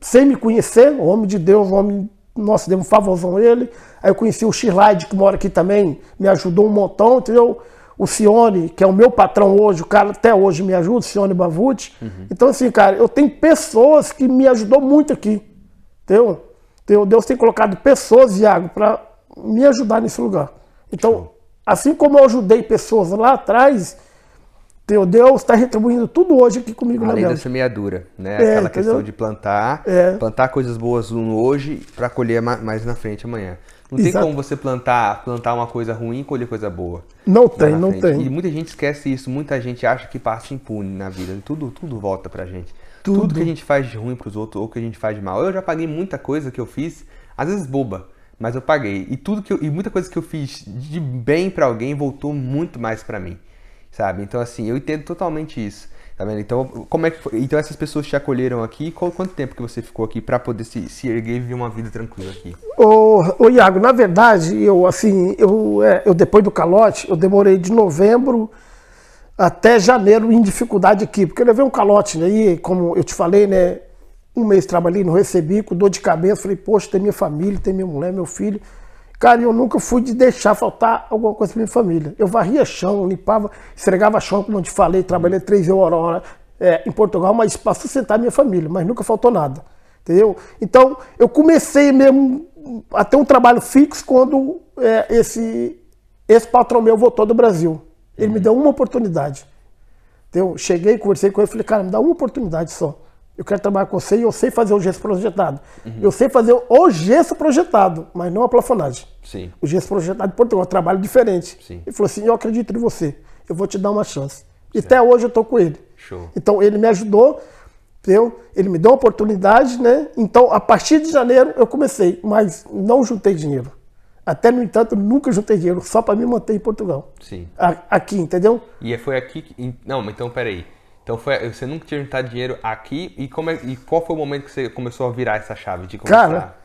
Sem me conhecer, um homem de Deus, um homem, nossa, deu um favorzão a ele. Aí eu conheci o Shirlide, que mora aqui também, me ajudou um montão, entendeu? O Cione, que é o meu patrão hoje, o cara até hoje me ajuda, o Cione Bavuti. Então, assim, cara, eu tenho pessoas que me ajudou muito aqui, entendeu? Entendeu? Deus tem colocado pessoas, Iago, para me ajudar nesse lugar. Então, assim como eu ajudei pessoas lá atrás, entendeu? Deus está retribuindo tudo hoje aqui comigo na Além da Bélgica. semeadura, né? É, Aquela entendeu? questão de plantar, É. plantar coisas boas no hoje para colher ma- mais na frente amanhã. Não tem Exato. como você plantar, plantar uma coisa ruim e colher coisa boa. Não tem, na não frente. tem. E muita gente esquece isso, muita gente acha que passa impune na vida. Tudo, tudo volta pra gente. Tudo. Tudo, que a gente faz de ruim pros outros ou que a gente faz de mal. Eu já paguei muita coisa que eu fiz, às vezes boba, mas eu paguei. E tudo que eu, e muita coisa que eu fiz de bem pra alguém voltou muito mais pra mim. Sabe? Então assim, eu entendo totalmente isso. Tá vendo? Então, como é que foi? Então essas pessoas te acolheram aqui. Qual, quanto tempo que você ficou aqui pra poder se, se erguer e viver uma vida tranquila aqui? Ô, ô Iago, na verdade, eu assim, eu, é, eu depois do calote, eu demorei de novembro até janeiro em dificuldade aqui, porque eu levei um calote né, aí, como eu te falei, né? Um mês trabalhei, não recebi, com dor de cabeça, falei, poxa, tem minha família, tem minha mulher, meu filho. Cara, eu nunca fui de deixar faltar alguma coisa pra minha família. Eu varria chão, limpava, esfregava chão, como eu te falei, trabalhei três horas é, em Portugal, mas para sustentar minha família, mas nunca faltou nada. Entendeu? Então, eu comecei mesmo a ter um trabalho fixo quando é, esse, esse patrão meu voltou do Brasil. Ele me deu uma oportunidade. Entendeu? Cheguei, conversei com ele, falei, cara, me dá uma oportunidade só. Eu quero trabalhar com você e eu sei fazer o gesso projetado. Eu sei fazer o gesso projetado, mas não a plafonagem. Sim. O gesso projetado de Portugal, é um trabalho diferente. Sim. Ele falou assim, eu acredito em você, eu vou te dar uma chance. E até hoje eu estou com ele. Show. Então ele me ajudou, entendeu? ele me deu uma oportunidade, né? Então a partir de janeiro eu comecei, mas não juntei dinheiro. Até no entanto, nunca juntei dinheiro, só para me manter em Portugal. Sim. Aqui, entendeu? E foi aqui que. Não, mas então peraí. Então foi, você nunca tinha juntado dinheiro aqui e, como é- e qual foi o momento que você começou a virar essa chave de começar? Cara,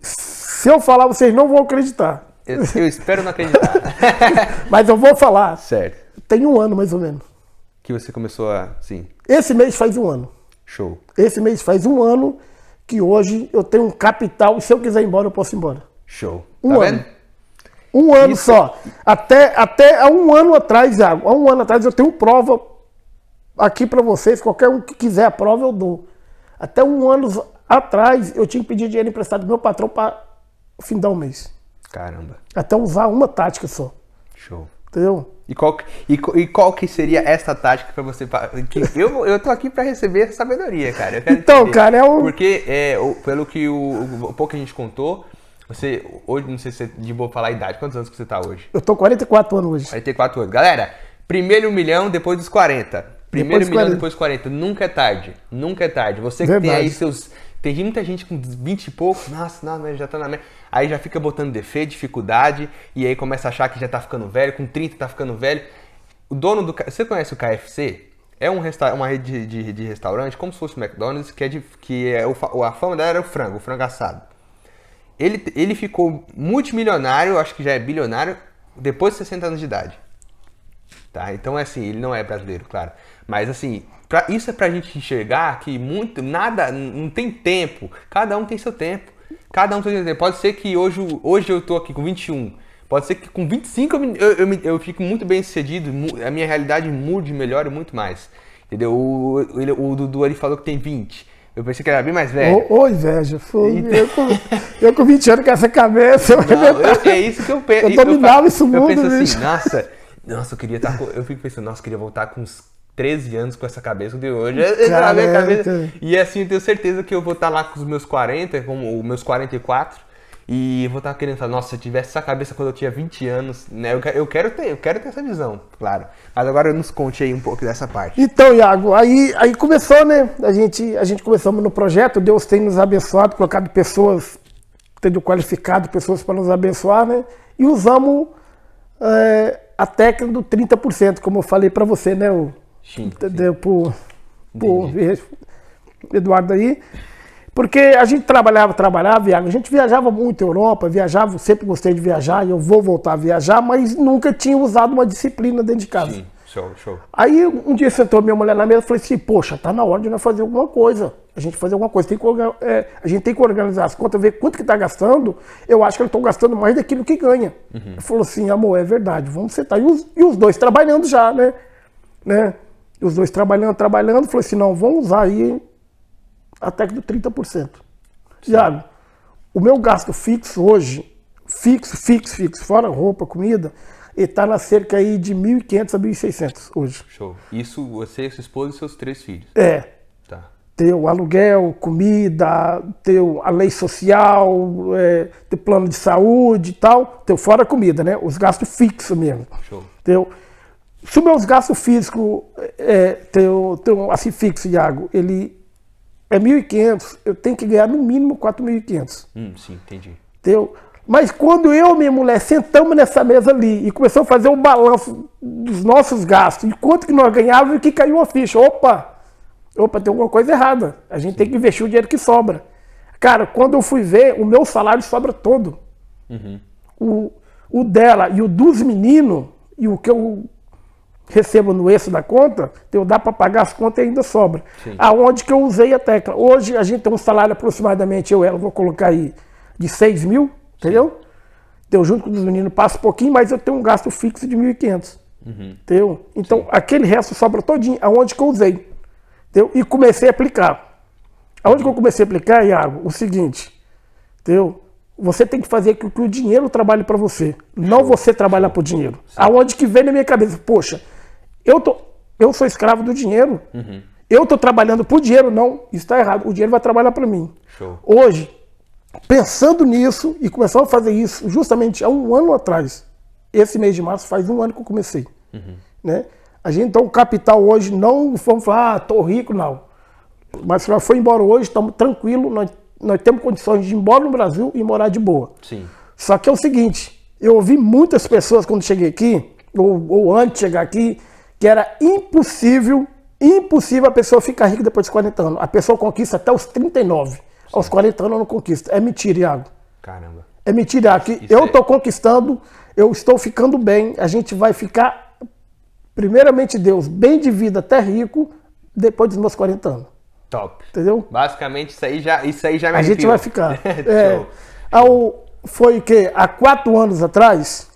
Se eu falar, vocês não vão acreditar. eu, eu espero não acreditar. [laughs] Mas eu vou falar. certo. Tem um ano mais ou menos. Que você começou a. Sim. Esse mês faz um ano. Show. Esse mês faz um ano que hoje eu tenho um capital e se eu quiser ir embora, eu posso ir embora. Show. Um tá ano. vendo? Um ano Isso- só. Até, até há um ano atrás, Iago, há um ano atrás eu tenho prova aqui para vocês. Qualquer um que quiser a prova, eu dou. Até um ano atrás eu tinha que pedir dinheiro emprestado do meu patrão para o fim do mês. Caramba. Até usar uma tática só. Show. Entendeu? E qual, que- e, e qual que seria essa tática pra você. eu, eu tô aqui pra receber essa sabedoria, cara. Então, entender. cara, é um- Porque, é, pelo que o, o, o pouco que a gente contou, você. Hoje, não sei se é de boa falar a idade. Quantos anos que você tá hoje? Eu tô 44 anos hoje. 44 anos. Galera, primeiro um milhão, depois dos 40. Primeiro Depois milhão, 40. depois dos 40. Nunca é tarde. Nunca é tarde. Você que tem aí seus. Tem muita gente com 20 e pouco, nossa, não, mas já tá na merda. Aí já fica botando defeito, dificuldade, e aí começa a achar que já tá ficando velho, com 30 tá ficando velho. O dono do. Você conhece o KFC? É um resta uma rede de, de, de restaurante, como se fosse o McDonald's, que é, de, que é o, a fama dela era o frango, o frango assado. Ele, ele ficou multimilionário, acho que já é bilionário, depois de 60 anos de idade. Tá? Então é assim, ele não é brasileiro, claro. Mas assim, pra- isso é pra gente enxergar que muito, nada, não tem tempo. Cada um tem seu tempo. Cada um tem seu tempo. Pode ser que hoje, hoje eu tô aqui com 21. Pode ser que com 25 eu, eu, eu, eu fico muito bem sucedido, a minha realidade mude, melhore muito mais. Entendeu? O, ele- o Dudu ali falou que tem 20. Eu pensei que era bem mais velho. Ô, ô, inveja. Foi, Então- eu, com, eu com 20 anos com essa cabeça. eu Não, eu- é isso que eu penso. Eu dominava Eu mundo, penso assim, nossa, nossa, eu queria estar com, Eu fico pensando, nossa, eu queria voltar com uns 13 anos com essa cabeça de hoje. Eu- eu- a minha cabeça- E assim, eu tenho certeza que eu vou estar lá com os meus 40, com os meus 44. E vou estar querendo falar, nossa, se eu tivesse essa cabeça quando eu tinha 20 anos, né? Eu quero ter, eu quero ter essa visão, claro. Mas agora nos conte aí um pouco dessa parte. Então, Iago, aí, aí começou, né? A gente, a gente começamos no projeto, Deus tem nos abençoado, colocado pessoas, tendo qualificado pessoas para nos abençoar, né? E usamos é, a técnica do 30%, como eu falei para você, né? O, Sim, entendeu? Por, por Eduardo aí. Porque a gente trabalhava, trabalhava, Iago, a gente viajava muito Europa, viajava, sempre gostei de viajar, e eu vou voltar a viajar, mas nunca tinha usado uma disciplina dentro de casa. Sim, show, show. Aí um dia sentou minha mulher na mesa e falei assim, poxa, tá na hora de nós fazer alguma coisa. A gente fazer alguma coisa. Tem que, é, a gente tem que organizar as contas, ver quanto que tá gastando. Eu acho que eles estão gastando mais daquilo que ganha. Ele falou assim, amor, é verdade, vamos sentar. E os, e os dois trabalhando já, né? né? Os dois trabalhando, trabalhando. Falei assim, não, vamos usar aí a técnica do 30%. Tiago, o meu gasto fixo hoje, fixo, fixo, fixo, fora roupa, comida, ele está na cerca aí de 1.500 a 1.600 hoje. Show. Isso você, sua esposa e seus três filhos. É, Tá. teu aluguel, comida, teu a lei social, é, teu plano de saúde e tal, teu fora comida, né? Os gastos fixos mesmo. Show. Teu, se os meus gastos físicos, é, teu, teu, assim, fixo, Iago, ele é 1.500, eu tenho que ganhar no mínimo 4.500. Hum, sim, entendi. Entendeu? Mas quando eu e minha mulher sentamos nessa mesa ali e começamos a fazer um balanço dos nossos gastos, e quanto que nós ganhávamos e que caiu a ficha. Opa! Opa, tem alguma coisa errada. A gente tem que investir o dinheiro que sobra. Cara, quando eu fui ver, o meu salário sobra todo. O, o dela e o dos meninos, e o que eu recebo no eixo da conta, eu dá para pagar as contas e ainda sobra. Sim. Aonde que eu usei a tecla. Hoje a gente tem um salário aproximadamente, eu ela, vou colocar aí, de 6 mil, entendeu? Eu junto com os meninos passo um pouquinho, mas eu tenho um gasto fixo de 1.500. Entendeu? Então aquele resto sobra todinho, aonde que eu usei. Entendeu? E comecei a aplicar. Aonde que eu comecei a aplicar, Iago? O seguinte, entendeu? Você tem que fazer que, que o dinheiro trabalhe para você, não você trabalhar para o dinheiro. Aonde que vem na minha cabeça? Poxa, eu, tô, eu sou escravo do dinheiro. Eu estou trabalhando por dinheiro, não. Isso está errado. O dinheiro vai trabalhar para mim. Show. Hoje, pensando nisso e começando a fazer isso justamente há um ano atrás, esse mês de março faz um ano que eu comecei. Né? A gente então o capital hoje não vamos falar, ah, tô rico, não. Mas se nós for embora hoje, estamos tranquilos, nós, nós temos condições de ir embora no Brasil e morar de boa. Sim. Só que é o seguinte, eu ouvi muitas pessoas quando cheguei aqui, ou, ou antes de chegar aqui, que era impossível, impossível a pessoa ficar rica depois dos 40 anos. A pessoa conquista até os 39. Aos 40 anos não conquista. É mentira, Iago. Caramba. É mentira, Iago. Isso Eu é- estou conquistando, eu estou ficando bem, a gente vai ficar, primeiramente Deus, bem de vida até rico, depois dos meus 40 anos. Top. Entendeu? Basicamente, isso aí já, isso aí já me A gente vai ficar. [laughs] É, Show. ao, foi que há quatro anos atrás,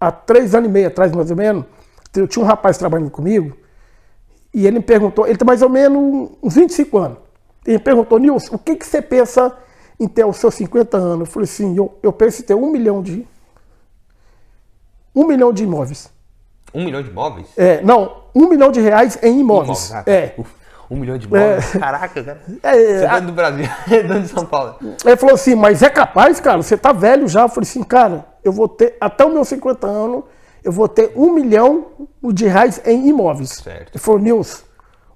há três anos e meio atrás, mais ou menos, eu tinha um rapaz trabalhando comigo e ele me perguntou, ele tem mais ou menos uns 25 anos. Ele me perguntou, Nilson, o que, que você pensa em ter os seus 50 anos? Eu falei assim, eu, eu penso em ter um milhão de. Um milhão de imóveis. Um milhão de imóveis? É, não, um milhão de reais em imóveis. ah, tá. É. Uf, um milhão de imóveis? Caraca, cara. É, Você a- é do Brasil, [laughs] dono de São Paulo. Ele falou assim, mas é capaz, cara, você tá velho já. Eu falei assim, cara, eu vou ter, até os meus 50 anos, eu vou ter um milhão de reais em imóveis. Certo. Ele falou, Nilson,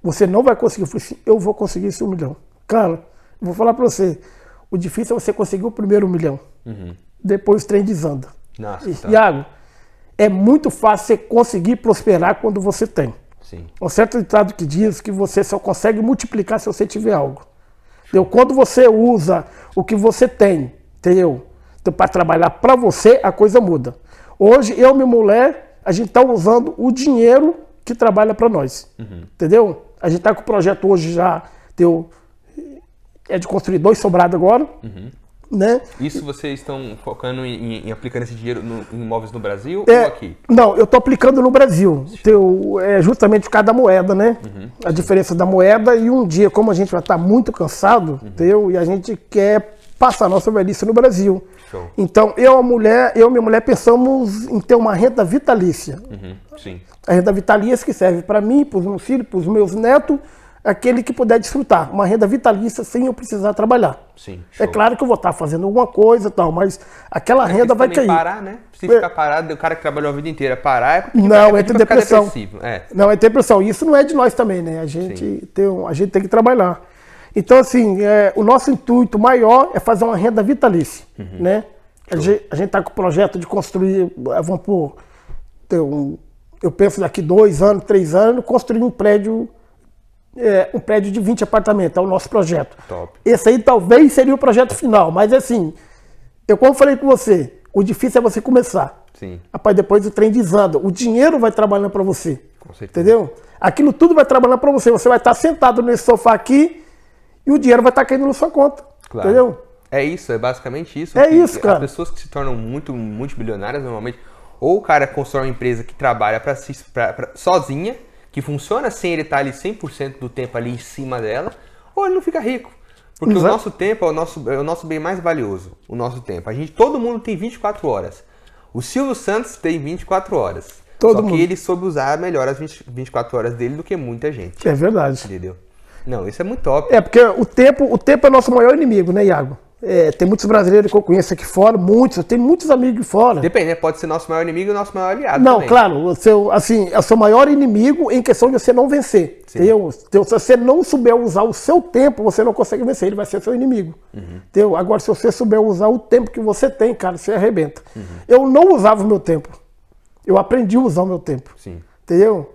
você não vai conseguir. Eu falei assim, eu vou conseguir esse um milhão. Cara, eu vou falar pra você, o difícil é você conseguir o primeiro um milhão. Depois o trem desanda. Nossa, E, tá. Iago, é muito fácil você conseguir prosperar quando você tem. Sim. Um certo ditado que diz que você só consegue multiplicar se você tiver algo. Entendeu? Quando você usa o que você tem, entendeu? Então, para trabalhar para você, a coisa muda. Hoje, eu e minha mulher, a gente está usando o dinheiro que trabalha para nós. Entendeu? A gente está com o projeto hoje já, teu, é de construir dois sobrados agora. Né? Isso vocês estão focando em, em aplicando esse dinheiro no, em imóveis no Brasil É, ou aqui? Não, eu estou aplicando no Brasil. Teu, é justamente por causa da moeda, né? a diferença da moeda e um dia, como a gente vai estar muito cansado, teu, e a gente quer passar a nossa velhice no Brasil. Show. Então, eu, a mulher, eu e minha mulher pensamos em ter uma renda vitalícia. Uhum, sim. A renda vitalícia que serve para mim, para os meus filhos, para os meus netos, aquele que puder desfrutar, uma renda vitalícia sem eu precisar trabalhar. Sim. É show. claro que eu vou estar fazendo alguma coisa e tal, mas aquela renda Porque vai cair. parar, né? Se ficar parado, o cara que trabalhou a vida inteira parar, é porque Não, vai- entra depressão. É. Não, é depressão. Isso não é de nós também, né? A gente, tem, a gente tem que trabalhar. Então, assim, é, o nosso intuito maior é fazer uma renda vitalícia, Uhum. né? A gente, a gente tá com o projeto de construir, vamos por, um, eu penso daqui dois anos, três anos, construir um prédio, é, um prédio de 20 apartamentos, é o nosso projeto. Top. Esse aí talvez seria o projeto final, mas assim, eu como falei com você, o difícil é você começar. Sim, Rapaz, depois o trem desanda. O dinheiro vai trabalhando para você. com certeza. Entendeu? Aquilo tudo vai trabalhando para você. Você vai estar sentado nesse sofá aqui e o dinheiro vai estar caindo na sua conta. Claro. Entendeu? É isso, é basicamente isso. É isso, cara. As pessoas que se tornam muito multibilionárias, normalmente, ou o cara constrói uma empresa que trabalha pra, si- pra- pra- sozinha, que funciona sem ele estar ali 100% do tempo ali em cima dela, ou ele não fica rico. Porque Exato. o nosso tempo é o nosso, é o nosso bem mais valioso, o nosso tempo. A gente, todo mundo tem 24 horas. O Silvio Santos tem 24 horas. Todo Só mundo. que ele soube usar melhor as 20 24 horas dele do que muita gente. É verdade. Entendeu? Não, isso é muito top. É, porque o tempo, o tempo é nosso maior inimigo, né, Iago? É, tem muitos brasileiros que eu conheço aqui fora, muitos, eu tenho muitos amigos de fora. Depende, né? Pode ser nosso maior inimigo e nosso maior aliado. Não, também. claro, o seu, assim, é o seu maior inimigo em questão de você não vencer. Entendeu? Então, se você não souber usar o seu tempo, você não consegue vencer, ele vai ser seu inimigo. Uhum. Entendeu? Agora, se você souber usar o tempo que você tem, cara, você arrebenta. Uhum. Eu não usava o meu tempo. Eu aprendi a usar o meu tempo. Sim. Entendeu?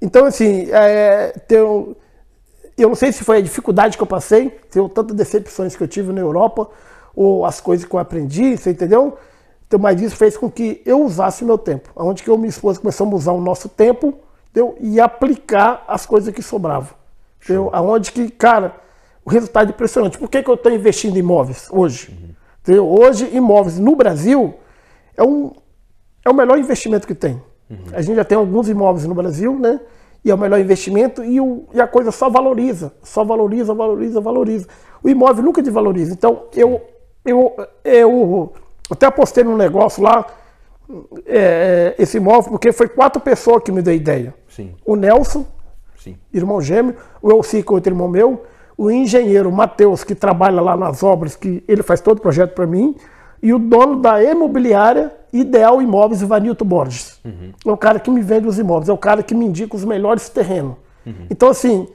Então, assim, é, tem, eu não sei se foi a dificuldade que eu passei, tem tantas decepções que eu tive na Europa, ou as coisas que eu aprendi, você entendeu? Então, mas isso fez com que eu usasse meu tempo. Onde que eu e minha esposa começamos a usar o nosso tempo entendeu? e aplicar as coisas que sobravam. Entendeu? Aonde que, cara, o resultado é impressionante. Por que, que eu estou investindo em imóveis hoje? Entendeu? Hoje, imóveis no Brasil é, um, é o melhor investimento que tem. A gente já tem alguns imóveis no Brasil, né? E é o melhor investimento e, o, e a coisa só valoriza, só valoriza, valoriza, valoriza. O imóvel nunca desvaloriza. Então, eu, eu, eu até apostei num negócio lá, é, esse imóvel, porque foi quatro pessoas que me deu ideia. Sim, O Nelson, sim. irmão gêmeo, o Elci, que é outro irmão meu, o engenheiro Matheus, que trabalha lá nas obras, que ele faz todo o projeto para mim, e o dono da imobiliária Ideal Imóveis, Ivanilton Borges. É o cara que me vende os imóveis, é o cara que me indica os melhores terrenos. Então, assim,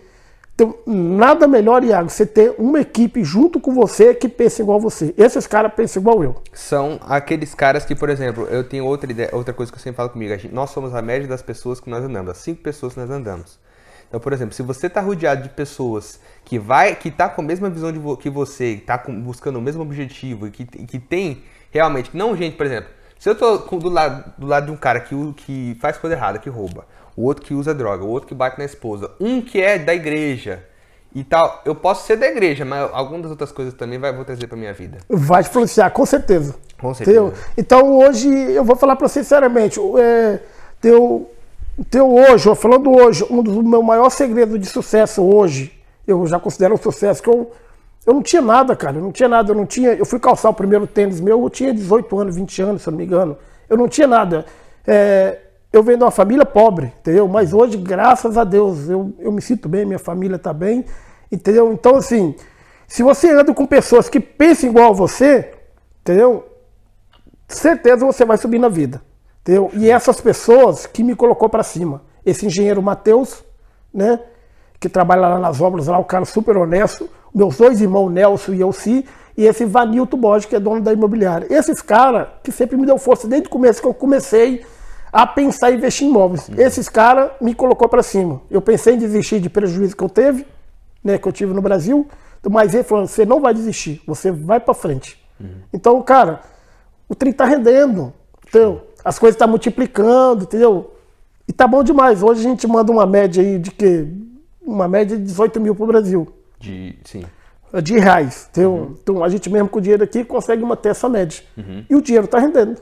tem nada melhor, Iago, você ter uma equipe junto com você que pensa igual você. Esses caras pensam igual eu. São aqueles caras que, por exemplo, eu tenho outra ideia, outra coisa que eu sempre falo comigo. gente- nós somos a média das pessoas que nós andamos, as cinco pessoas que nós andamos. Então, por exemplo, se você está rodeado de pessoas que vai, que tá com a mesma visão de vo- que você, está buscando o mesmo objetivo e que, que tem realmente, não gente, por exemplo, se eu tô com- do lado, do lado de um cara que, que faz coisa errada, que rouba, o outro que usa droga, o outro que bate na esposa, um que é da igreja e tal, eu posso ser da igreja, mas algumas das outras coisas também vai, vou trazer para minha vida. Vai influenciar, com certeza. Com certeza. Entendeu? Então hoje, eu vou falar para você sinceramente, é, teu, teu hoje, falando hoje, um dos meus maiores segredos de sucesso hoje, eu já considero um sucesso, que eu, eu não tinha nada, cara, eu não tinha nada, eu não tinha, eu fui calçar o primeiro tênis meu, eu tinha 18 anos, 20 anos, se eu não me engano, eu não tinha nada. É, eu venho de uma família pobre, entendeu? Mas hoje, graças a Deus, eu, eu me sinto bem, minha família está bem, entendeu? Então, assim, se você anda com pessoas que pensam igual a você, entendeu? certeza você vai subir na vida. Entendeu? E essas pessoas que me colocou para cima. Esse engenheiro Matheus, né? Que trabalha lá nas obras, lá, o cara super honesto. Meus dois irmãos, Nelson e Elci. E esse Vanilton Borges, que é dono da imobiliária. Esses caras que sempre me deu força desde o começo que eu comecei a pensar em investir em imóveis. Esses caras me colocou para cima. Eu pensei em desistir de prejuízo que eu teve, né, que eu tive no Brasil, mas ele falou: você não vai desistir, você vai para frente. Então, cara, o trem tá rendendo, entendeu? As coisas estão multiplicando, entendeu? E tá bom demais. Hoje a gente manda uma média aí de que uma média de 18 mil pro Brasil, De, sim. de reais, entendeu? Então a gente mesmo com o dinheiro aqui consegue manter essa média. E o dinheiro tá rendendo,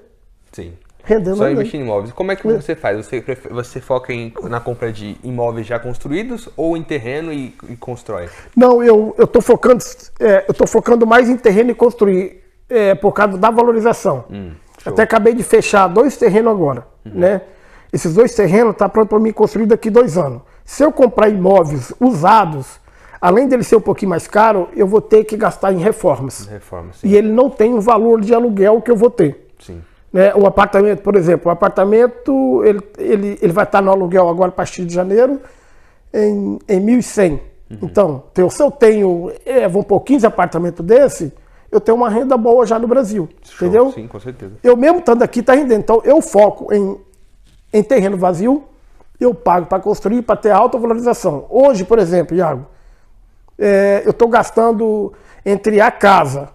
Sim. rendendo. Só investir em imóveis. Como é que você faz? Você, você foca em, na compra de imóveis já construídos ou em terreno e, e constrói? Não, eu, eu tô focando, é, eu tô focando mais em terreno e construir é, por causa da valorização. Show. Até acabei de fechar dois terrenos agora, né? Esses dois terrenos tá pronto para mim construir daqui dois anos. Se eu comprar imóveis usados, além dele ser um pouquinho mais caro, eu vou ter que gastar em reformas. Reforma, sim. E ele não tem o valor de aluguel que eu vou ter. Sim. Né? O apartamento, por exemplo, o apartamento ele, ele, ele vai estar no aluguel agora a partir de janeiro em, em 1.100. Então, então, se eu tenho, é, vamos pôr 15 apartamentos desse, eu tenho uma renda boa já no Brasil. Show, Entendeu? Sim, com certeza. Eu mesmo estando aqui está rendendo. Então eu foco em, em terreno vazio, eu pago para construir, para ter alta valorização. Hoje, por exemplo, Iago, é, eu estou gastando entre a casa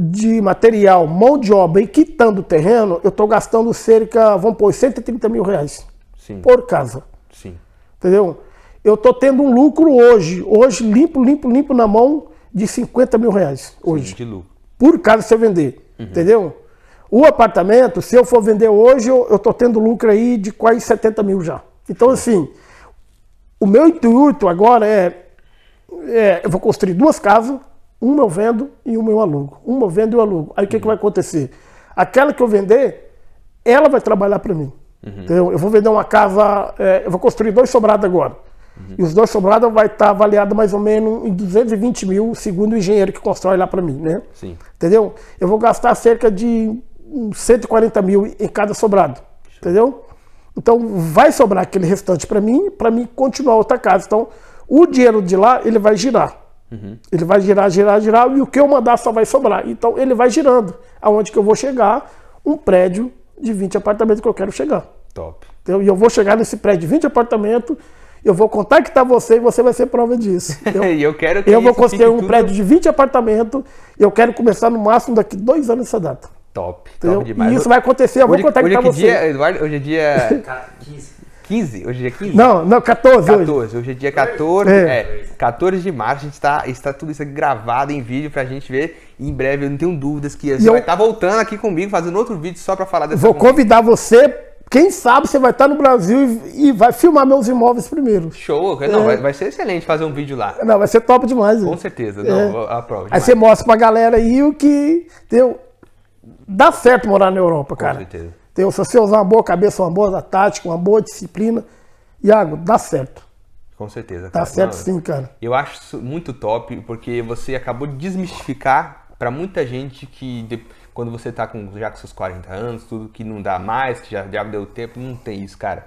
de material, mão de obra e quitando o terreno, eu estou gastando cerca, vamos pôr, 130 mil reais Sim. por casa. Sim. Entendeu? Eu estou tendo um lucro hoje, hoje limpo, limpo, limpo na mão de 50 mil reais hoje lucro. por se eu vender. Entendeu? O apartamento, se eu for vender hoje, eu, tô tendo lucro aí de quase 70 mil já. Então, assim, o meu intuito agora é, é, eu vou construir duas casas, uma eu vendo e uma eu alugo. Uma eu vendo e eu alugo. Aí o que, que vai acontecer? Aquela que eu vender, ela vai trabalhar para mim. Entendeu? Eu vou vender uma casa, é, eu vou construir dois sobrados agora. E os dois sobrados vai estar avaliado mais ou menos em 220 mil, segundo o engenheiro que constrói lá para mim, né? Sim. Entendeu? Eu vou gastar cerca de uns 140 mil em cada sobrado. Entendeu? Então vai sobrar aquele restante para mim, para mim continuar outra casa. Então o dinheiro de lá ele vai girar. Ele vai girar, girar, girar e o que eu mandar só vai sobrar. Então ele vai girando. Aonde que eu vou chegar? Um prédio de 20 apartamentos que eu quero chegar. Top. Entendeu? E eu vou chegar nesse prédio de 20 apartamentos, eu vou contactar você e você vai ser prova disso. [laughs] entendeu? e eu quero que Eu vou construir um tudo prédio de 20 apartamentos e eu quero começar no máximo daqui dois anos essa data. Top. Entendeu? Top demais. E isso vai acontecer, eu vou hoje, hoje contactar é que você. dia, Eduardo? Hoje é dia Cara, 15. 15? Hoje é dia 15? Não, não, 14, hoje. 14. Hoje é dia 14. É. É. 14 de março. A gente está, está tudo isso aqui gravado em vídeo pra gente ver. Em breve, eu não tenho dúvidas que você eu- vai estar voltando aqui comigo, fazendo outro vídeo só pra falar dessa Vou convidar você, quem sabe você vai estar no Brasil e, e vai filmar meus imóveis primeiro. Show. Não, vai, vai ser excelente fazer um vídeo lá. Não, vai ser top demais. Com hein? certeza. É. Não, aprovo. Aí você mostra pra galera aí o que deu. Dá certo morar na Europa, Com cara. certeza. Entendeu? Se você usar uma boa cabeça, uma boa tática, uma boa disciplina, Iago, dá certo. Com certeza. Dá cara. certo Não, sim, cara. Eu acho isso muito top, porque você acabou de desmistificar pra muita gente que de- quando você tá com, já com seus 40 anos, tudo que não dá mais, que já, já deu tempo, não tem isso, cara.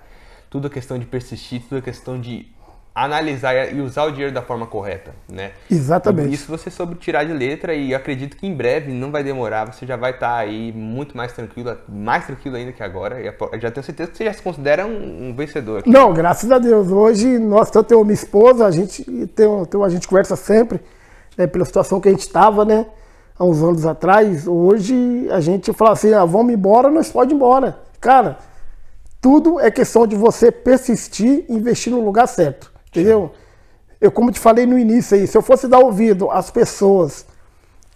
Tudo é questão de persistir, tudo é questão de analisar e usar o dinheiro da forma correta, né? Exatamente. Isso você soube tirar de letra e eu acredito que em breve, não vai demorar, você já vai estar aí muito mais tranquilo, mais tranquilo ainda que agora. Eu já tenho certeza que você já se considera um, um vencedor. aqui. Não, graças a Deus. Hoje, nós, tanto eu e minha esposa, a gente tem, tem, a gente conversa sempre, né, pela situação que a gente estava, né? Há uns anos atrás. Hoje a gente fala assim, ah, vamos embora, nós pode ir embora. Cara, tudo é questão de você persistir e investir no lugar certo. Entendeu? Eu, como te falei no início aí, se eu fosse dar ouvido às pessoas,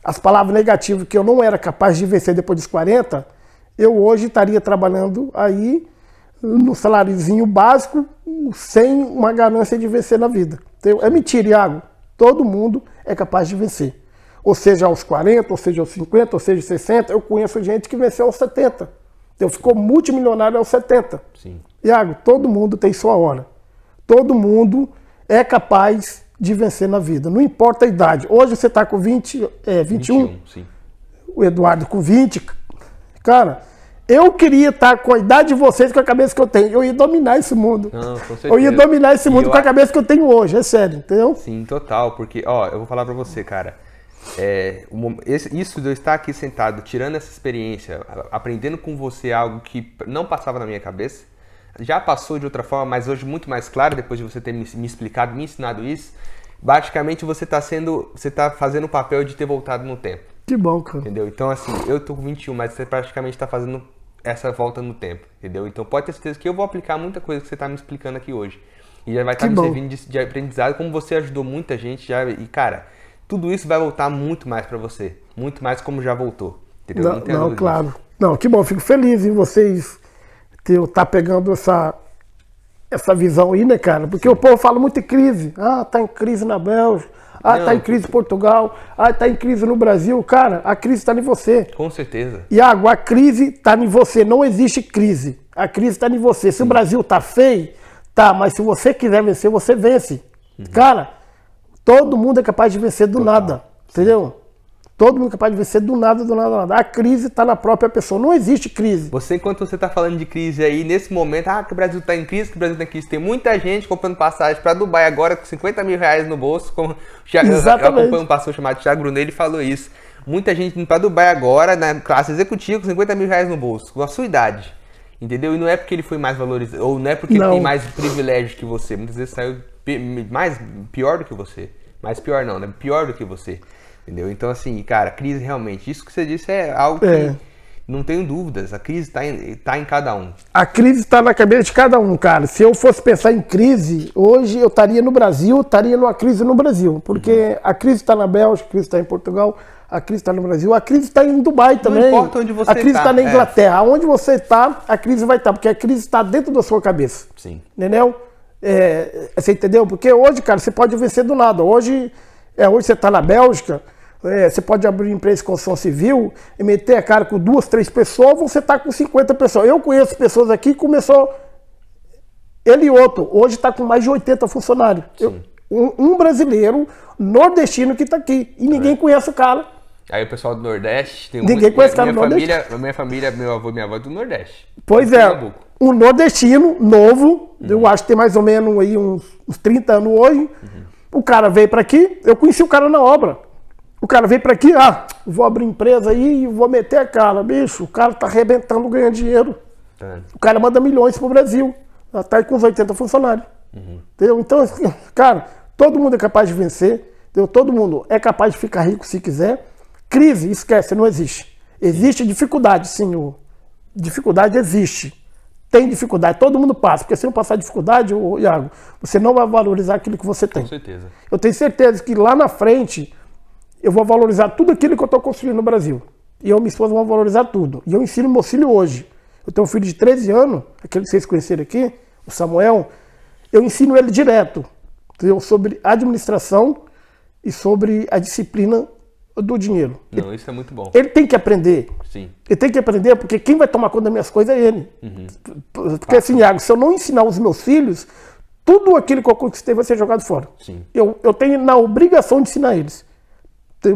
as palavras negativas que eu não era capaz de vencer depois dos 40, eu hoje estaria trabalhando aí no saláriozinho básico, sem uma ganância de vencer na vida. Entendeu? É mentira, Iago. Todo mundo é capaz de vencer. Ou seja, aos 40, ou seja, aos 50, ou seja, aos 60. Eu conheço gente que venceu aos 70. Então ficou multimilionário aos 70. Sim. Iago, todo mundo tem sua hora. Todo mundo é capaz de vencer na vida. Não importa a idade. Hoje você está com 20, é, 21, 21, sim. o Eduardo com 20. Cara, eu queria estar com a idade de vocês, com a cabeça que eu tenho. Eu ia dominar esse mundo. Não, eu ia dominar esse mundo eu com a a- cabeça que eu tenho hoje, é sério, entendeu? Sim, total, porque, ó, eu vou falar pra você, cara. É, isso de eu estar aqui sentado, tirando essa experiência, aprendendo com você algo que não passava na minha cabeça, já passou de outra forma, mas hoje muito mais claro, depois de você ter me, me explicado, me ensinado isso, basicamente você tá sendo, você tá fazendo o papel de ter voltado no tempo, Que bom, cara. entendeu? Então, assim, eu tô com 21, mas você praticamente tá fazendo essa volta no tempo, entendeu? Então pode ter certeza que eu vou aplicar muita coisa que você tá me explicando aqui hoje. E já vai estar Que me bom. servindo de, de aprendizado, como você ajudou muita gente já. E, cara, tudo isso vai voltar muito mais pra você. Muito mais como já voltou. Entendeu? Não, não, dúvida claro. disso. Não, que bom, fico feliz em vocês ter tá pegando essa essa visão aí, né, cara? Porque o povo fala muito em crise. Ah, tá em crise na Bélgica. Ah, Não. tá em crise em Portugal. Ah, tá em crise no Brasil. Cara, a crise tá em você. Com certeza. Iago, a crise tá em você. Não existe crise. A crise tá em você. Se o Brasil tá feio, Tá, mas se você quiser vencer, você vence. Uhum. Cara, todo mundo é capaz de vencer do nada. Entendeu? Todo mundo é capaz de vencer do nada, do nada, do nada. A crise está na própria pessoa. Não existe crise. Você, enquanto você está falando de crise aí, nesse momento, ah, que o Brasil está em crise, que o Brasil está em crise, tem muita gente comprando passagem para Dubai agora com 50 mil reais no bolso, como eu Exatamente. acompanho um pastor chamado Thiago Brunet, ele falou isso. Muita gente indo para Dubai agora, na classe executiva, com 50 mil reais no bolso, com a sua idade. Entendeu? E não é porque ele foi mais valorizado, ou não é porque ele Não. tem mais privilégios que você. Muitas vezes saiu mais pior do que você. Mais pior não, né? Pior do que você. Entendeu? Então, assim, cara, crise realmente. Isso que você disse é algo que É. não tenho dúvidas. A crise está em, tá em cada um. A crise está na cabeça de cada um, cara. Se eu fosse pensar em crise, hoje eu estaria no Brasil, estaria numa crise no Brasil. Porque a crise está na Bélgica, a crise está em Portugal, a crise está no Brasil, a crise está em Dubai também. importa onde você a crise tá, está na é. Inglaterra. Aonde você está, a crise vai estar, porque a crise está dentro da sua cabeça. Sim. Entendeu? É, você entendeu? Porque hoje, cara, você pode vencer do nada. Hoje, é, hoje você está na Bélgica, é, você pode abrir empresa de construção civil e meter a cara com duas, três pessoas, você está com 50 pessoas. Eu conheço pessoas aqui que começou ele e outro. Hoje está com mais de 80 funcionários. Eu- um, um brasileiro nordestino que está aqui. E ninguém conhece o cara. Aí o pessoal do Nordeste tem Ninguém conhece minha, cara do família, a minha família, meu avô e minha avó é do Nordeste. Pois De é. Um nordestino novo, eu acho que tem mais ou menos aí uns, uns 30 anos hoje. O cara veio para aqui, eu conheci o cara na obra. O cara veio para aqui, ah, vou abrir empresa aí e vou meter a cara. Bicho, o cara tá arrebentando ganhando dinheiro. Tá. O cara manda milhões pro Brasil. Já tá aí com uns 80 funcionários. Entendeu? Então, assim, cara, todo mundo é capaz de vencer. Entendeu? Todo mundo é capaz de ficar rico se quiser. Crise, esquece, não existe. Existe dificuldade, sim. o- Dificuldade existe. Tem dificuldade, todo mundo passa. Porque se não passar dificuldade, ô, Iago, você não vai valorizar aquilo que você tem. Com certeza. Eu tenho certeza que lá na frente eu vou valorizar tudo aquilo que eu estou construindo no Brasil. E eu e minha esposa vamos valorizar tudo. E eu ensino meu filho hoje. Eu tenho um filho de 13 anos, aquele que vocês conheceram aqui, o Samuel. Eu ensino ele direto entendeu? sobre administração e sobre a disciplina do dinheiro. Não, isso é muito bom. Ele tem que aprender. Sim. Ele tem que aprender, porque quem vai tomar conta das minhas coisas é ele. Uhum. Porque assim, Iago, se eu não ensinar os meus filhos, tudo aquilo que eu conquistei vai ser jogado fora. Sim. Eu, eu tenho na obrigação de ensinar eles.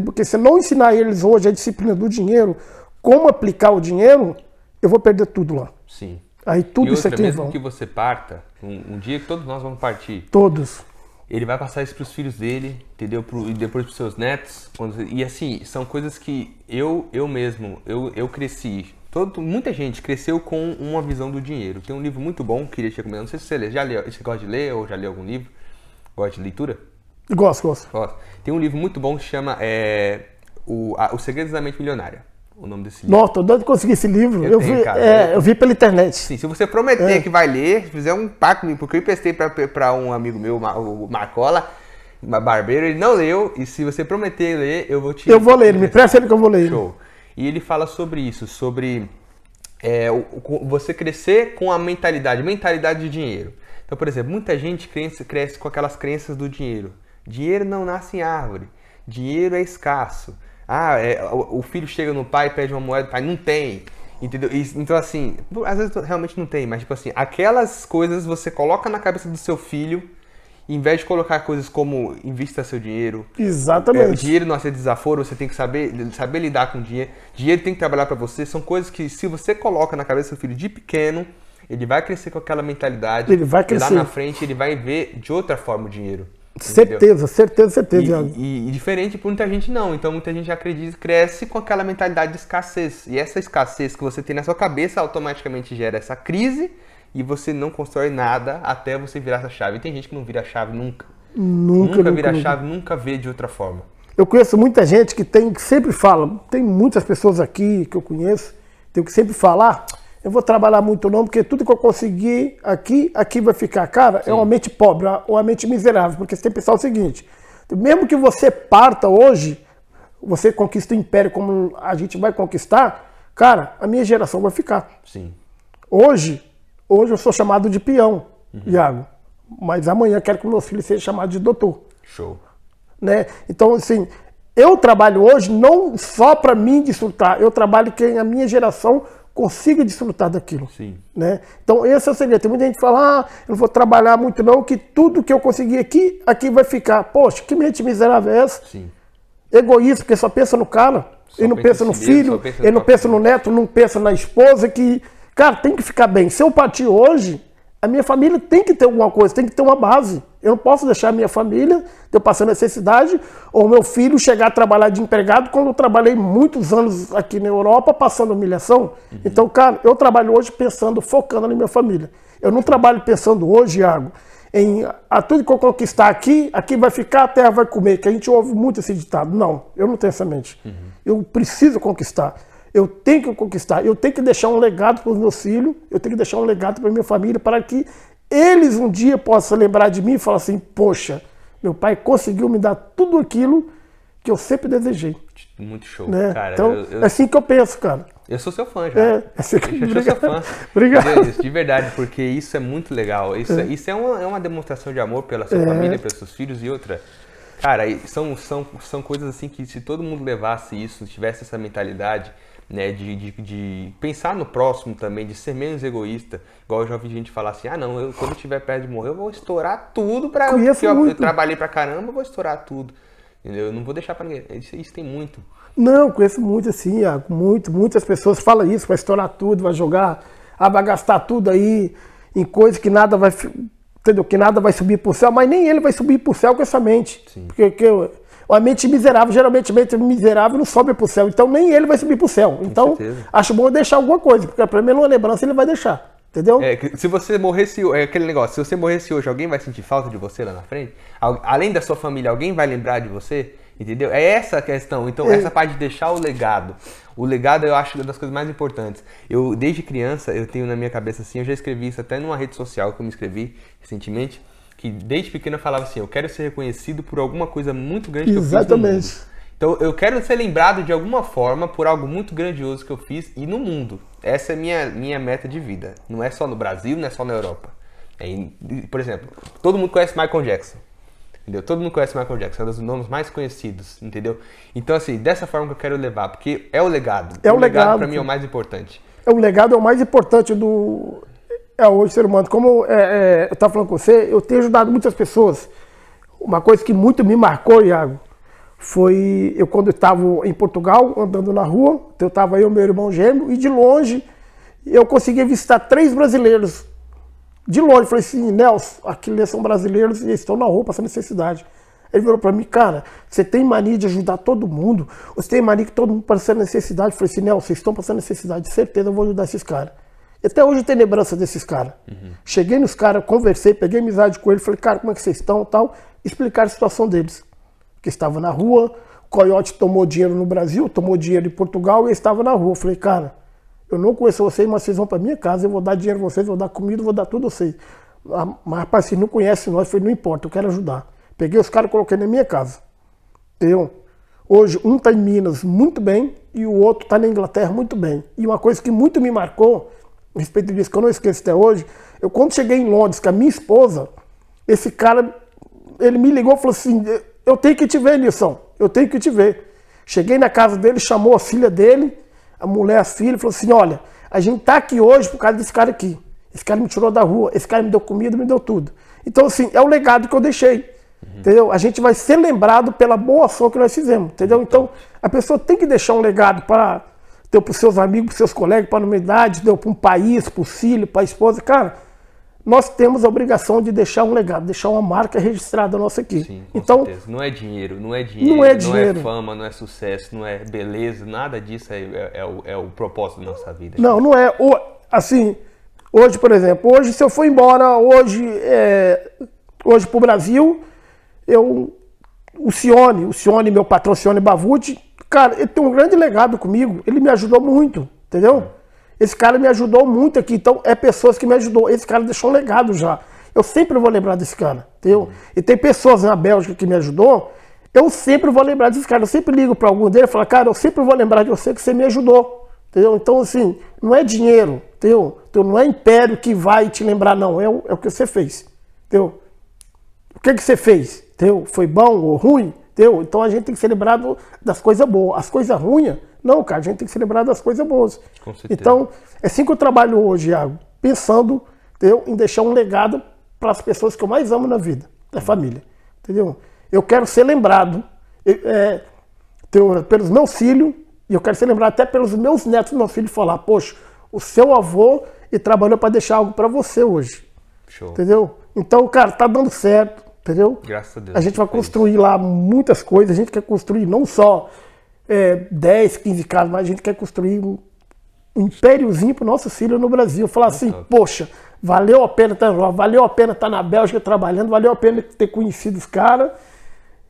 Porque se eu não ensinar eles hoje a disciplina do dinheiro, como aplicar o dinheiro, eu vou perder tudo lá. Sim. Aí tudo e isso outra, aqui em mesmo vão. que você parta, um, um dia que todos nós vamos partir, Todos. Ele vai passar isso pros filhos dele, entendeu? Pro, e depois pros seus netos. quando- e assim, são coisas que eu, eu mesmo, eu, eu cresci. Todo, muita gente cresceu com uma visão do dinheiro. Tem um livro muito bom, queria te recomendar. Não sei se você lê, já leu, você gosta de ler ou já leu algum livro? Gosta de leitura? Gosto, gosto. Gosta. Tem um livro muito bom que chama é, o, a- Os Segredos da Mente Milionária. O nome desse livro. Nossa, tô doido de conseguir esse livro. Eu Eu, tenho, vi, cara. é, eu vi pela internet. Sim, se você prometer que vai ler, fizer um pacto comigo, porque eu emprestei pra, pra um amigo meu, o Marcola, barbeiro, ele não leu, e se você prometer ler, eu vou te. Eu vou ler, ele me presta ele que eu vou ler. Show. E ele fala sobre isso, sobre é, o- o- você crescer com a mentalidade, mentalidade de dinheiro. Então, por exemplo, muita gente cresce, cresce com aquelas crenças do dinheiro. Dinheiro não nasce em árvore. Dinheiro é escasso. Ah, é, o, o filho chega no pai e pede uma moeda, o pai não tem. Entendeu? E- então, assim, às vezes realmente não tem, mas, tipo assim, aquelas coisas você coloca na cabeça do seu filho, em vez de colocar coisas como invista seu dinheiro, é, o Exatamente. dinheiro não é ser desaforo, você tem que saber, saber lidar com o dinheiro. Dinheiro tem que trabalhar para você. São coisas que, se você coloca na cabeça do filho de pequeno, ele vai crescer com aquela mentalidade. Ele vai E crescer. lá na frente ele vai ver de outra forma o dinheiro. Certeza, certeza, certeza. E, e- e diferente por muita gente não. Então muita gente acredita, cresce com aquela mentalidade de escassez. E essa escassez que você tem na sua cabeça automaticamente gera essa crise e você não constrói nada até você virar essa chave. E tem gente que não vira a chave nunca. Nunca, Nunca, nunca, vira a nunca. chave, nunca vê de outra forma. Eu conheço muita gente que tem que sempre fala, tem muitas pessoas aqui que eu conheço, tenho que sempre falar, eu vou trabalhar muito não, porque tudo que eu conseguir aqui, aqui vai ficar. Cara, é uma mente pobre, uma mente miserável, porque você tem que pensar o seguinte, mesmo que você parta hoje, você conquista o império como a gente vai conquistar, cara, a minha geração vai ficar. Sim. Hoje, hoje eu sou chamado de peão, Uhum. Iago, mas amanhã quero que o meu filho seja chamado de doutor Show. né? Então, assim, eu trabalho hoje não só para mim desfrutar, eu trabalho que a minha geração consiga desfrutar daquilo. Sim. Né? Então, esse é o segredo. Tem muita gente que fala, ah, eu não vou trabalhar muito não, que tudo que eu conseguir aqui, aqui vai ficar. Poxa, que mente miserável é essa? Sim. Egoísta, porque só pensa no cara. Só ele não pensa no si mesmo, filho, só pensa ele não pensa no neto, não pensa na esposa, que... Cara, tem que ficar bem. Se eu partir hoje, a minha família tem que ter alguma coisa, tem que ter uma base. Eu não posso deixar a minha família eu passando necessidade ou meu filho chegar a trabalhar de empregado quando eu trabalhei muitos anos aqui na Europa passando humilhação. Então, cara, eu trabalho hoje pensando, focando na minha família. Eu não trabalho pensando hoje, Iago, em a tudo que eu conquistar aqui, aqui vai ficar, a terra vai comer, que a gente ouve muito esse ditado. Não, eu não tenho essa mente. Eu preciso conquistar. Eu tenho que conquistar, eu tenho que deixar um legado para os meus filhos, eu tenho que deixar um legado para minha família, para que eles um dia possam lembrar de mim e falar assim: poxa, meu pai conseguiu me dar tudo aquilo que eu sempre desejei. Muito show, Né? cara. então, eu, eu- é assim que eu penso, cara. eu sou seu fã já. É, é assim que... Eu [laughs] sou seu fã. Obrigado. De- De verdade, porque isso é muito legal. Isso é, isso é, uma, é uma demonstração de amor pela sua É. família, pelos seus filhos e outra. Cara, são, são, são coisas assim que se todo mundo levasse isso, tivesse essa mentalidade, né, de, de, de pensar no próximo também, de ser menos egoísta, igual eu já ouvi gente falar assim, ah não, eu, quando eu estiver perto de morrer, eu vou estourar tudo porque eu, eu muito. trabalhei pra caramba, eu vou estourar tudo. Entendeu? Eu não vou deixar pra ninguém. Isso, isso tem muito. Não, conheço muito assim, muito. Muitas pessoas falam isso, vai estourar tudo, vai jogar, ah, vai gastar tudo aí em coisa que nada vai, entendeu? Que nada vai subir pro céu, mas nem ele vai subir pro céu com essa mente. Sim. Porque que, a mente miserável, geralmente a mente miserável não sobe pro céu, então nem ele vai subir pro céu. Então, acho bom deixar alguma coisa, porque pelo menos uma lembrança ele vai deixar, entendeu? É, se você morresse, é aquele negócio, se você morresse hoje, alguém vai sentir falta de você lá na frente? Al- Além da sua família, alguém vai lembrar de você? Entendeu? É essa a questão. Então, essa parte de deixar o legado. O legado eu acho uma das coisas mais importantes. Eu, desde criança, eu tenho na minha cabeça assim, eu já escrevi isso até numa rede social que eu me inscrevi recentemente, que desde pequeno eu falava assim, eu quero ser reconhecido por alguma coisa muito grande que eu fiz Exatamente. Então eu quero ser lembrado de alguma forma por algo muito grandioso que eu fiz e no mundo. Essa é minha minha meta de vida. Não é só no Brasil, não é só na Europa. É por exemplo, todo mundo conhece Michael Jackson. Entendeu? Todo mundo conhece Michael Jackson, é um dos nomes mais conhecidos, entendeu? Então assim, dessa forma que eu quero levar, porque é o legado. É o legado, para mim é o mais importante. É o legado é o mais importante do é hoje ser humano. Como é, é, eu estava falando com você, eu tenho ajudado muitas pessoas. Uma coisa que muito me marcou, Iago, foi eu quando estava em Portugal, andando na rua, eu estava eu meu irmão gêmeo, e de longe eu consegui visitar três brasileiros. De longe, falei assim, Nelson, aqueles são brasileiros e eles estão na rua passando necessidade. Ele virou para mim, cara, você tem mania de ajudar todo mundo? Você tem mania que todo mundo passando necessidade? Eu falei assim, Nelson, vocês estão passando necessidade, certeza eu vou ajudar esses caras. Até hoje eu tenho lembrança desses caras. Cheguei nos caras, conversei, peguei amizade com eles, falei, cara, como é que vocês estão tal? Explicar a situação deles. Que estava na rua, o Coyote tomou dinheiro no Brasil, tomou dinheiro em Portugal e estava na rua. Falei, cara, eu não conheço vocês, mas vocês vão para minha casa, eu vou dar dinheiro a vocês, vou dar comida, vou dar tudo a vocês. Ah, Mas, rapaz, vocês não conhecem nós, falei, não importa, eu quero ajudar. Peguei os caras e coloquei na minha casa. Entendeu? Hoje, um está em Minas muito bem e o outro está na Inglaterra muito bem. E uma coisa que muito me marcou, a respeito disso, que eu não esqueço até hoje, eu quando cheguei em Londres com a minha esposa, esse cara, ele me ligou e falou assim, eu tenho que te ver, Nilson, eu tenho que te ver. Cheguei na casa dele, chamou a filha dele, a mulher, a filha, falou assim, olha, a gente tá aqui hoje por causa desse cara aqui. Esse cara me tirou da rua, esse cara me deu comida, me deu tudo. Então, assim, é o legado que eu deixei. Entendeu? A gente vai ser lembrado pela boa ação que nós fizemos, entendeu? Então, a pessoa tem que deixar um legado para os seus amigos, para seus colegas, para a humanidade, para um país, para o filho, para a esposa. Cara, nós temos a obrigação de deixar um legado, deixar uma marca registrada nossa aqui. Sim, com então, certeza. Não é dinheiro, não é dinheiro, Não é dinheiro. fama, não é sucesso, não é beleza, nada disso é, é- é o, é o propósito da nossa vida. Não, não é. O- Assim, hoje, por exemplo, hoje, se eu for embora, hoje, é, hoje para o Brasil, eu. O Cione, o Cione, meu patrão Cione Bavuti, cara, ele tem um grande legado comigo. Ele me ajudou muito, entendeu? Esse cara me ajudou muito aqui. Então, é pessoas que me ajudou. Esse cara deixou um legado já. Eu sempre vou lembrar desse cara, entendeu? E tem pessoas na Bélgica que me ajudou. Eu sempre vou lembrar desse cara. Eu sempre ligo para algum deles e falo, cara, eu sempre vou lembrar de você que você me ajudou. Entendeu? Então, assim, não é dinheiro, entendeu? Então, não é império que vai te lembrar, não. É o, é o que você fez, entendeu? O que, que você fez? Entendeu? Foi bom ou ruim? Entendeu? Então, a gente tem que ser lembrado das coisas boas. As coisas ruins, Não, cara, a gente tem que se lembrar das coisas boas. Então, é assim que eu trabalho hoje, Iago, pensando entendeu, em deixar um legado para as pessoas que eu mais amo na vida, é família. Entendeu? Eu quero ser lembrado é, pelos meus filhos, e eu quero ser lembrado até pelos meus netos do meu filho falar, poxa, o seu avô e trabalhou para deixar algo para você hoje. Show. Entendeu? Então, cara, tá dando certo, entendeu? Graças a Deus. A gente vai feliz. construir lá muitas coisas. A gente quer construir não só é, 10, 15 casas, mas a gente quer construir um, um impériozinho pro nosso filho no Brasil. Falar assim, poxa, valeu a pena estar lá, valeu a pena estar na Bélgica trabalhando, valeu a pena ter conhecido os caras.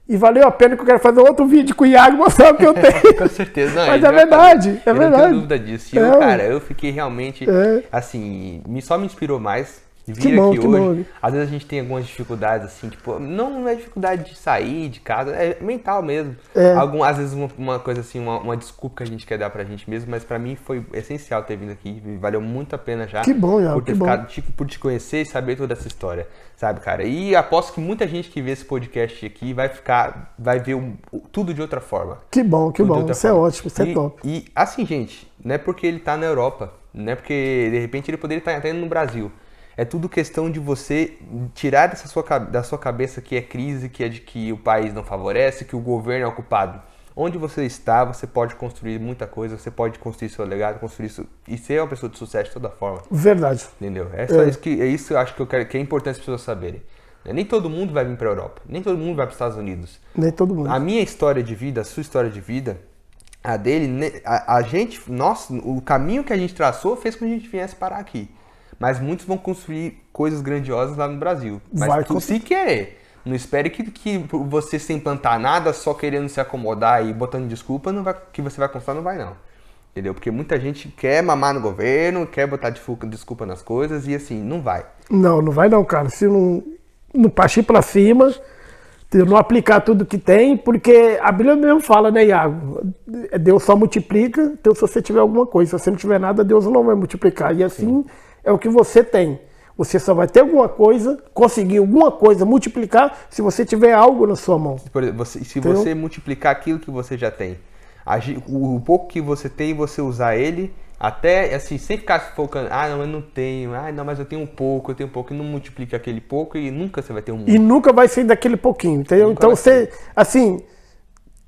E valeu a pena que eu quero fazer outro vídeo com o Iago mostrar o que eu [laughs] tenho. Com certeza, não, Mas é vai verdade, é eu Não verdade. tenho dúvida disso. E É, cara, eu fiquei realmente, É. assim, só me inspirou mais vir Que bom, aqui que hoje. bom. Às vezes a gente tem algumas dificuldades, assim, tipo, não, não é dificuldade de sair de casa, é mental mesmo. É. Algum, às vezes uma, uma coisa assim, uma, uma desculpa que a gente quer dar pra gente mesmo, mas pra mim foi essencial ter vindo aqui, valeu muito a pena já. Que bom, Iago, Por ter ficado, tipo, por te conhecer e saber toda essa história, sabe, cara? E aposto que muita gente que vê esse podcast aqui vai ficar, vai ver um- tudo de outra forma. Que bom, que Tudo bom. Isso é forma. ótimo, isso é e, top. E assim, gente, não é porque ele tá na Europa, não é porque de repente ele poderia estar até no Brasil. É tudo questão de você tirar dessa sua, da sua cabeça que é crise, que é de que o país não favorece, que o governo é ocupado. Onde você está, você pode construir muita coisa, você pode construir seu legado, construir isso, e ser uma pessoa de sucesso de toda forma. Verdade. Entendeu? É só isso que é isso que eu acho que eu quero que é importante as pessoas saberem. Nem todo mundo vai vir para a Europa, nem todo mundo vai para os Estados Unidos. Nem todo mundo. A minha história de vida, a sua história de vida, a dele, a, a gente, nossa, o caminho que a gente traçou fez com que a gente viesse parar aqui. Mas muitos vão construir coisas grandiosas lá no Brasil. Mas Vai tu, se querer. Não espere que, que você sem plantar nada, só querendo se acomodar e botando desculpa, não vai, que você vai conquistar, não vai não. Entendeu? Porque muita gente quer mamar no governo, quer botar desculpa, desculpa nas coisas e assim, não vai. Não, não vai não, cara. Se não, não partir pra cima, não aplicar tudo que tem, porque a Bíblia mesmo fala, né, Iago? Deus só multiplica, então se você tiver alguma coisa, se você não tiver nada, Deus não vai multiplicar. E assim é o que você tem. Você só vai ter alguma coisa, conseguir alguma coisa, multiplicar, se você tiver algo na sua mão. Exemplo, você- se Entendeu? você multiplicar aquilo que você já tem, o, pouco que você tem, você usar ele, até assim, sem ficar focando, ah, não, eu não tenho, ah, não, mas eu tenho um pouco, eu tenho um pouco, e não multiplica aquele pouco e nunca você vai ter um. E nunca vai sair daquele pouquinho, entendeu? Nunca então você, assim,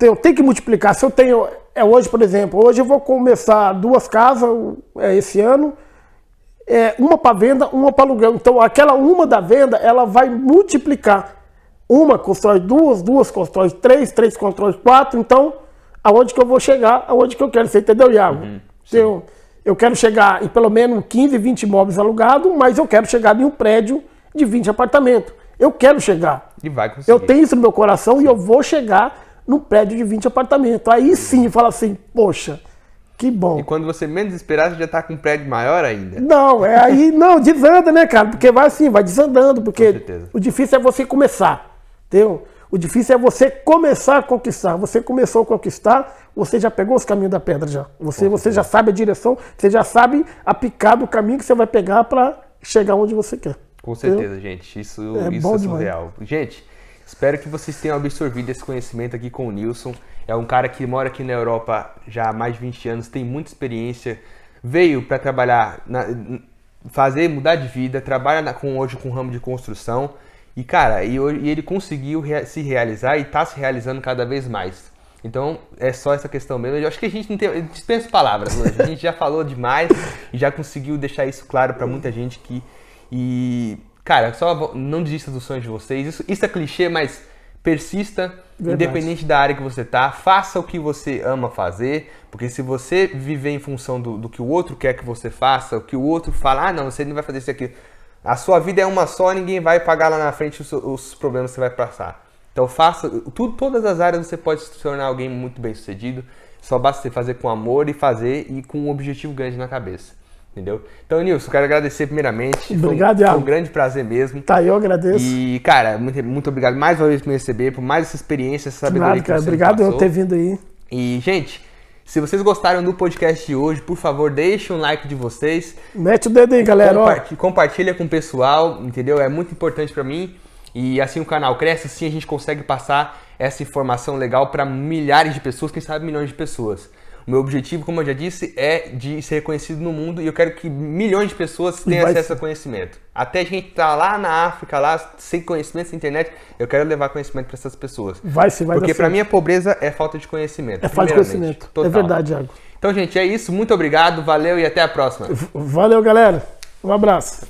eu tenho que multiplicar. Se eu tenho, é hoje, por exemplo, hoje eu vou começar duas casas é, esse ano, é, uma para venda, uma para aluguel. Então aquela uma da venda, ela vai multiplicar. Uma constrói duas, duas constrói três, três constrói quatro. Então, aonde que eu vou chegar, aonde que eu quero. Você entendeu, Iago? eu, eu quero chegar em pelo menos 15, 20 imóveis alugados, mas eu quero chegar em um prédio de 20 apartamentos. Eu quero chegar. E vai conseguir. Eu tenho isso no meu coração e eu vou chegar num prédio de 20 apartamentos. Aí sim, fala assim, poxa, que bom. E quando você menos esperar, você já tá com um prédio maior ainda. Não, é aí, [laughs] não, desanda, né, cara? Porque vai assim, vai desandando, porque o difícil é você começar, entendeu? O difícil é você começar a conquistar. Você começou a conquistar, você já pegou os caminhos da pedra já. Você, você já sabe a direção, você já sabe a picada do caminho que você vai pegar para chegar onde você quer. Com certeza, gente. Isso, É isso é demais. surreal. Gente, espero que vocês tenham absorvido esse conhecimento aqui com o Nilson. É um cara que mora aqui na Europa já há mais de 20 anos, tem muita experiência, veio para trabalhar, na- fazer, mudar de vida, trabalha na- com, hoje com ramo de construção. E, cara, e, hoje- e ele conseguiu rea- se realizar e está se realizando cada vez mais. Então, é só essa questão mesmo. Eu acho que a gente não tem. Dispensa palavras, Luiz. A gente já falou demais e já conseguiu deixar isso claro para muita gente que. E. Cara, só não desista dos sonhos de vocês. Isso, isso é clichê, mas persista, Verdade. independente da área que você tá. Faça o que você ama fazer. Porque se você viver em função do, do que o outro quer que você faça, o que o outro fala, ah, não, você não vai fazer isso aqui. A sua vida é uma só, ninguém vai pagar lá na frente os, os problemas que você vai passar. Então faça, tudo, todas as áreas você pode se tornar alguém muito bem sucedido. Só basta você fazer com amor e fazer e com um objetivo grande na cabeça. Entendeu? Então, Nilson, quero agradecer primeiramente. Foi um- Obrigado, foi um, grande prazer mesmo. Tá, eu agradeço. E, cara, muito, muito obrigado mais uma vez por me receber, por mais essa experiência, essa sabedoria Nada, que cara. você Obrigado passou. ter vindo aí. E, gente, se vocês gostaram do podcast de hoje, por favor, deixem um like de vocês. Mete o dedo aí, galera. ó. Comparti- compartilha com o pessoal, entendeu? É muito importante pra mim. E assim o canal cresce, assim a gente consegue passar essa informação legal pra milhares de pessoas, quem sabe milhões de pessoas. O meu objetivo, como eu já disse, é de ser reconhecido no mundo e eu quero que milhões de pessoas tenham vai acesso ser. a conhecimento. Até a gente tá lá na África, lá sem conhecimento, sem internet, eu quero levar conhecimento para essas pessoas. Vai sim, vai Porque para mim a pobreza é falta de conhecimento. É falta de conhecimento. Total. É verdade, Iago. Então, gente, é isso. Muito obrigado, valeu e até a próxima. Valeu, galera. Um abraço.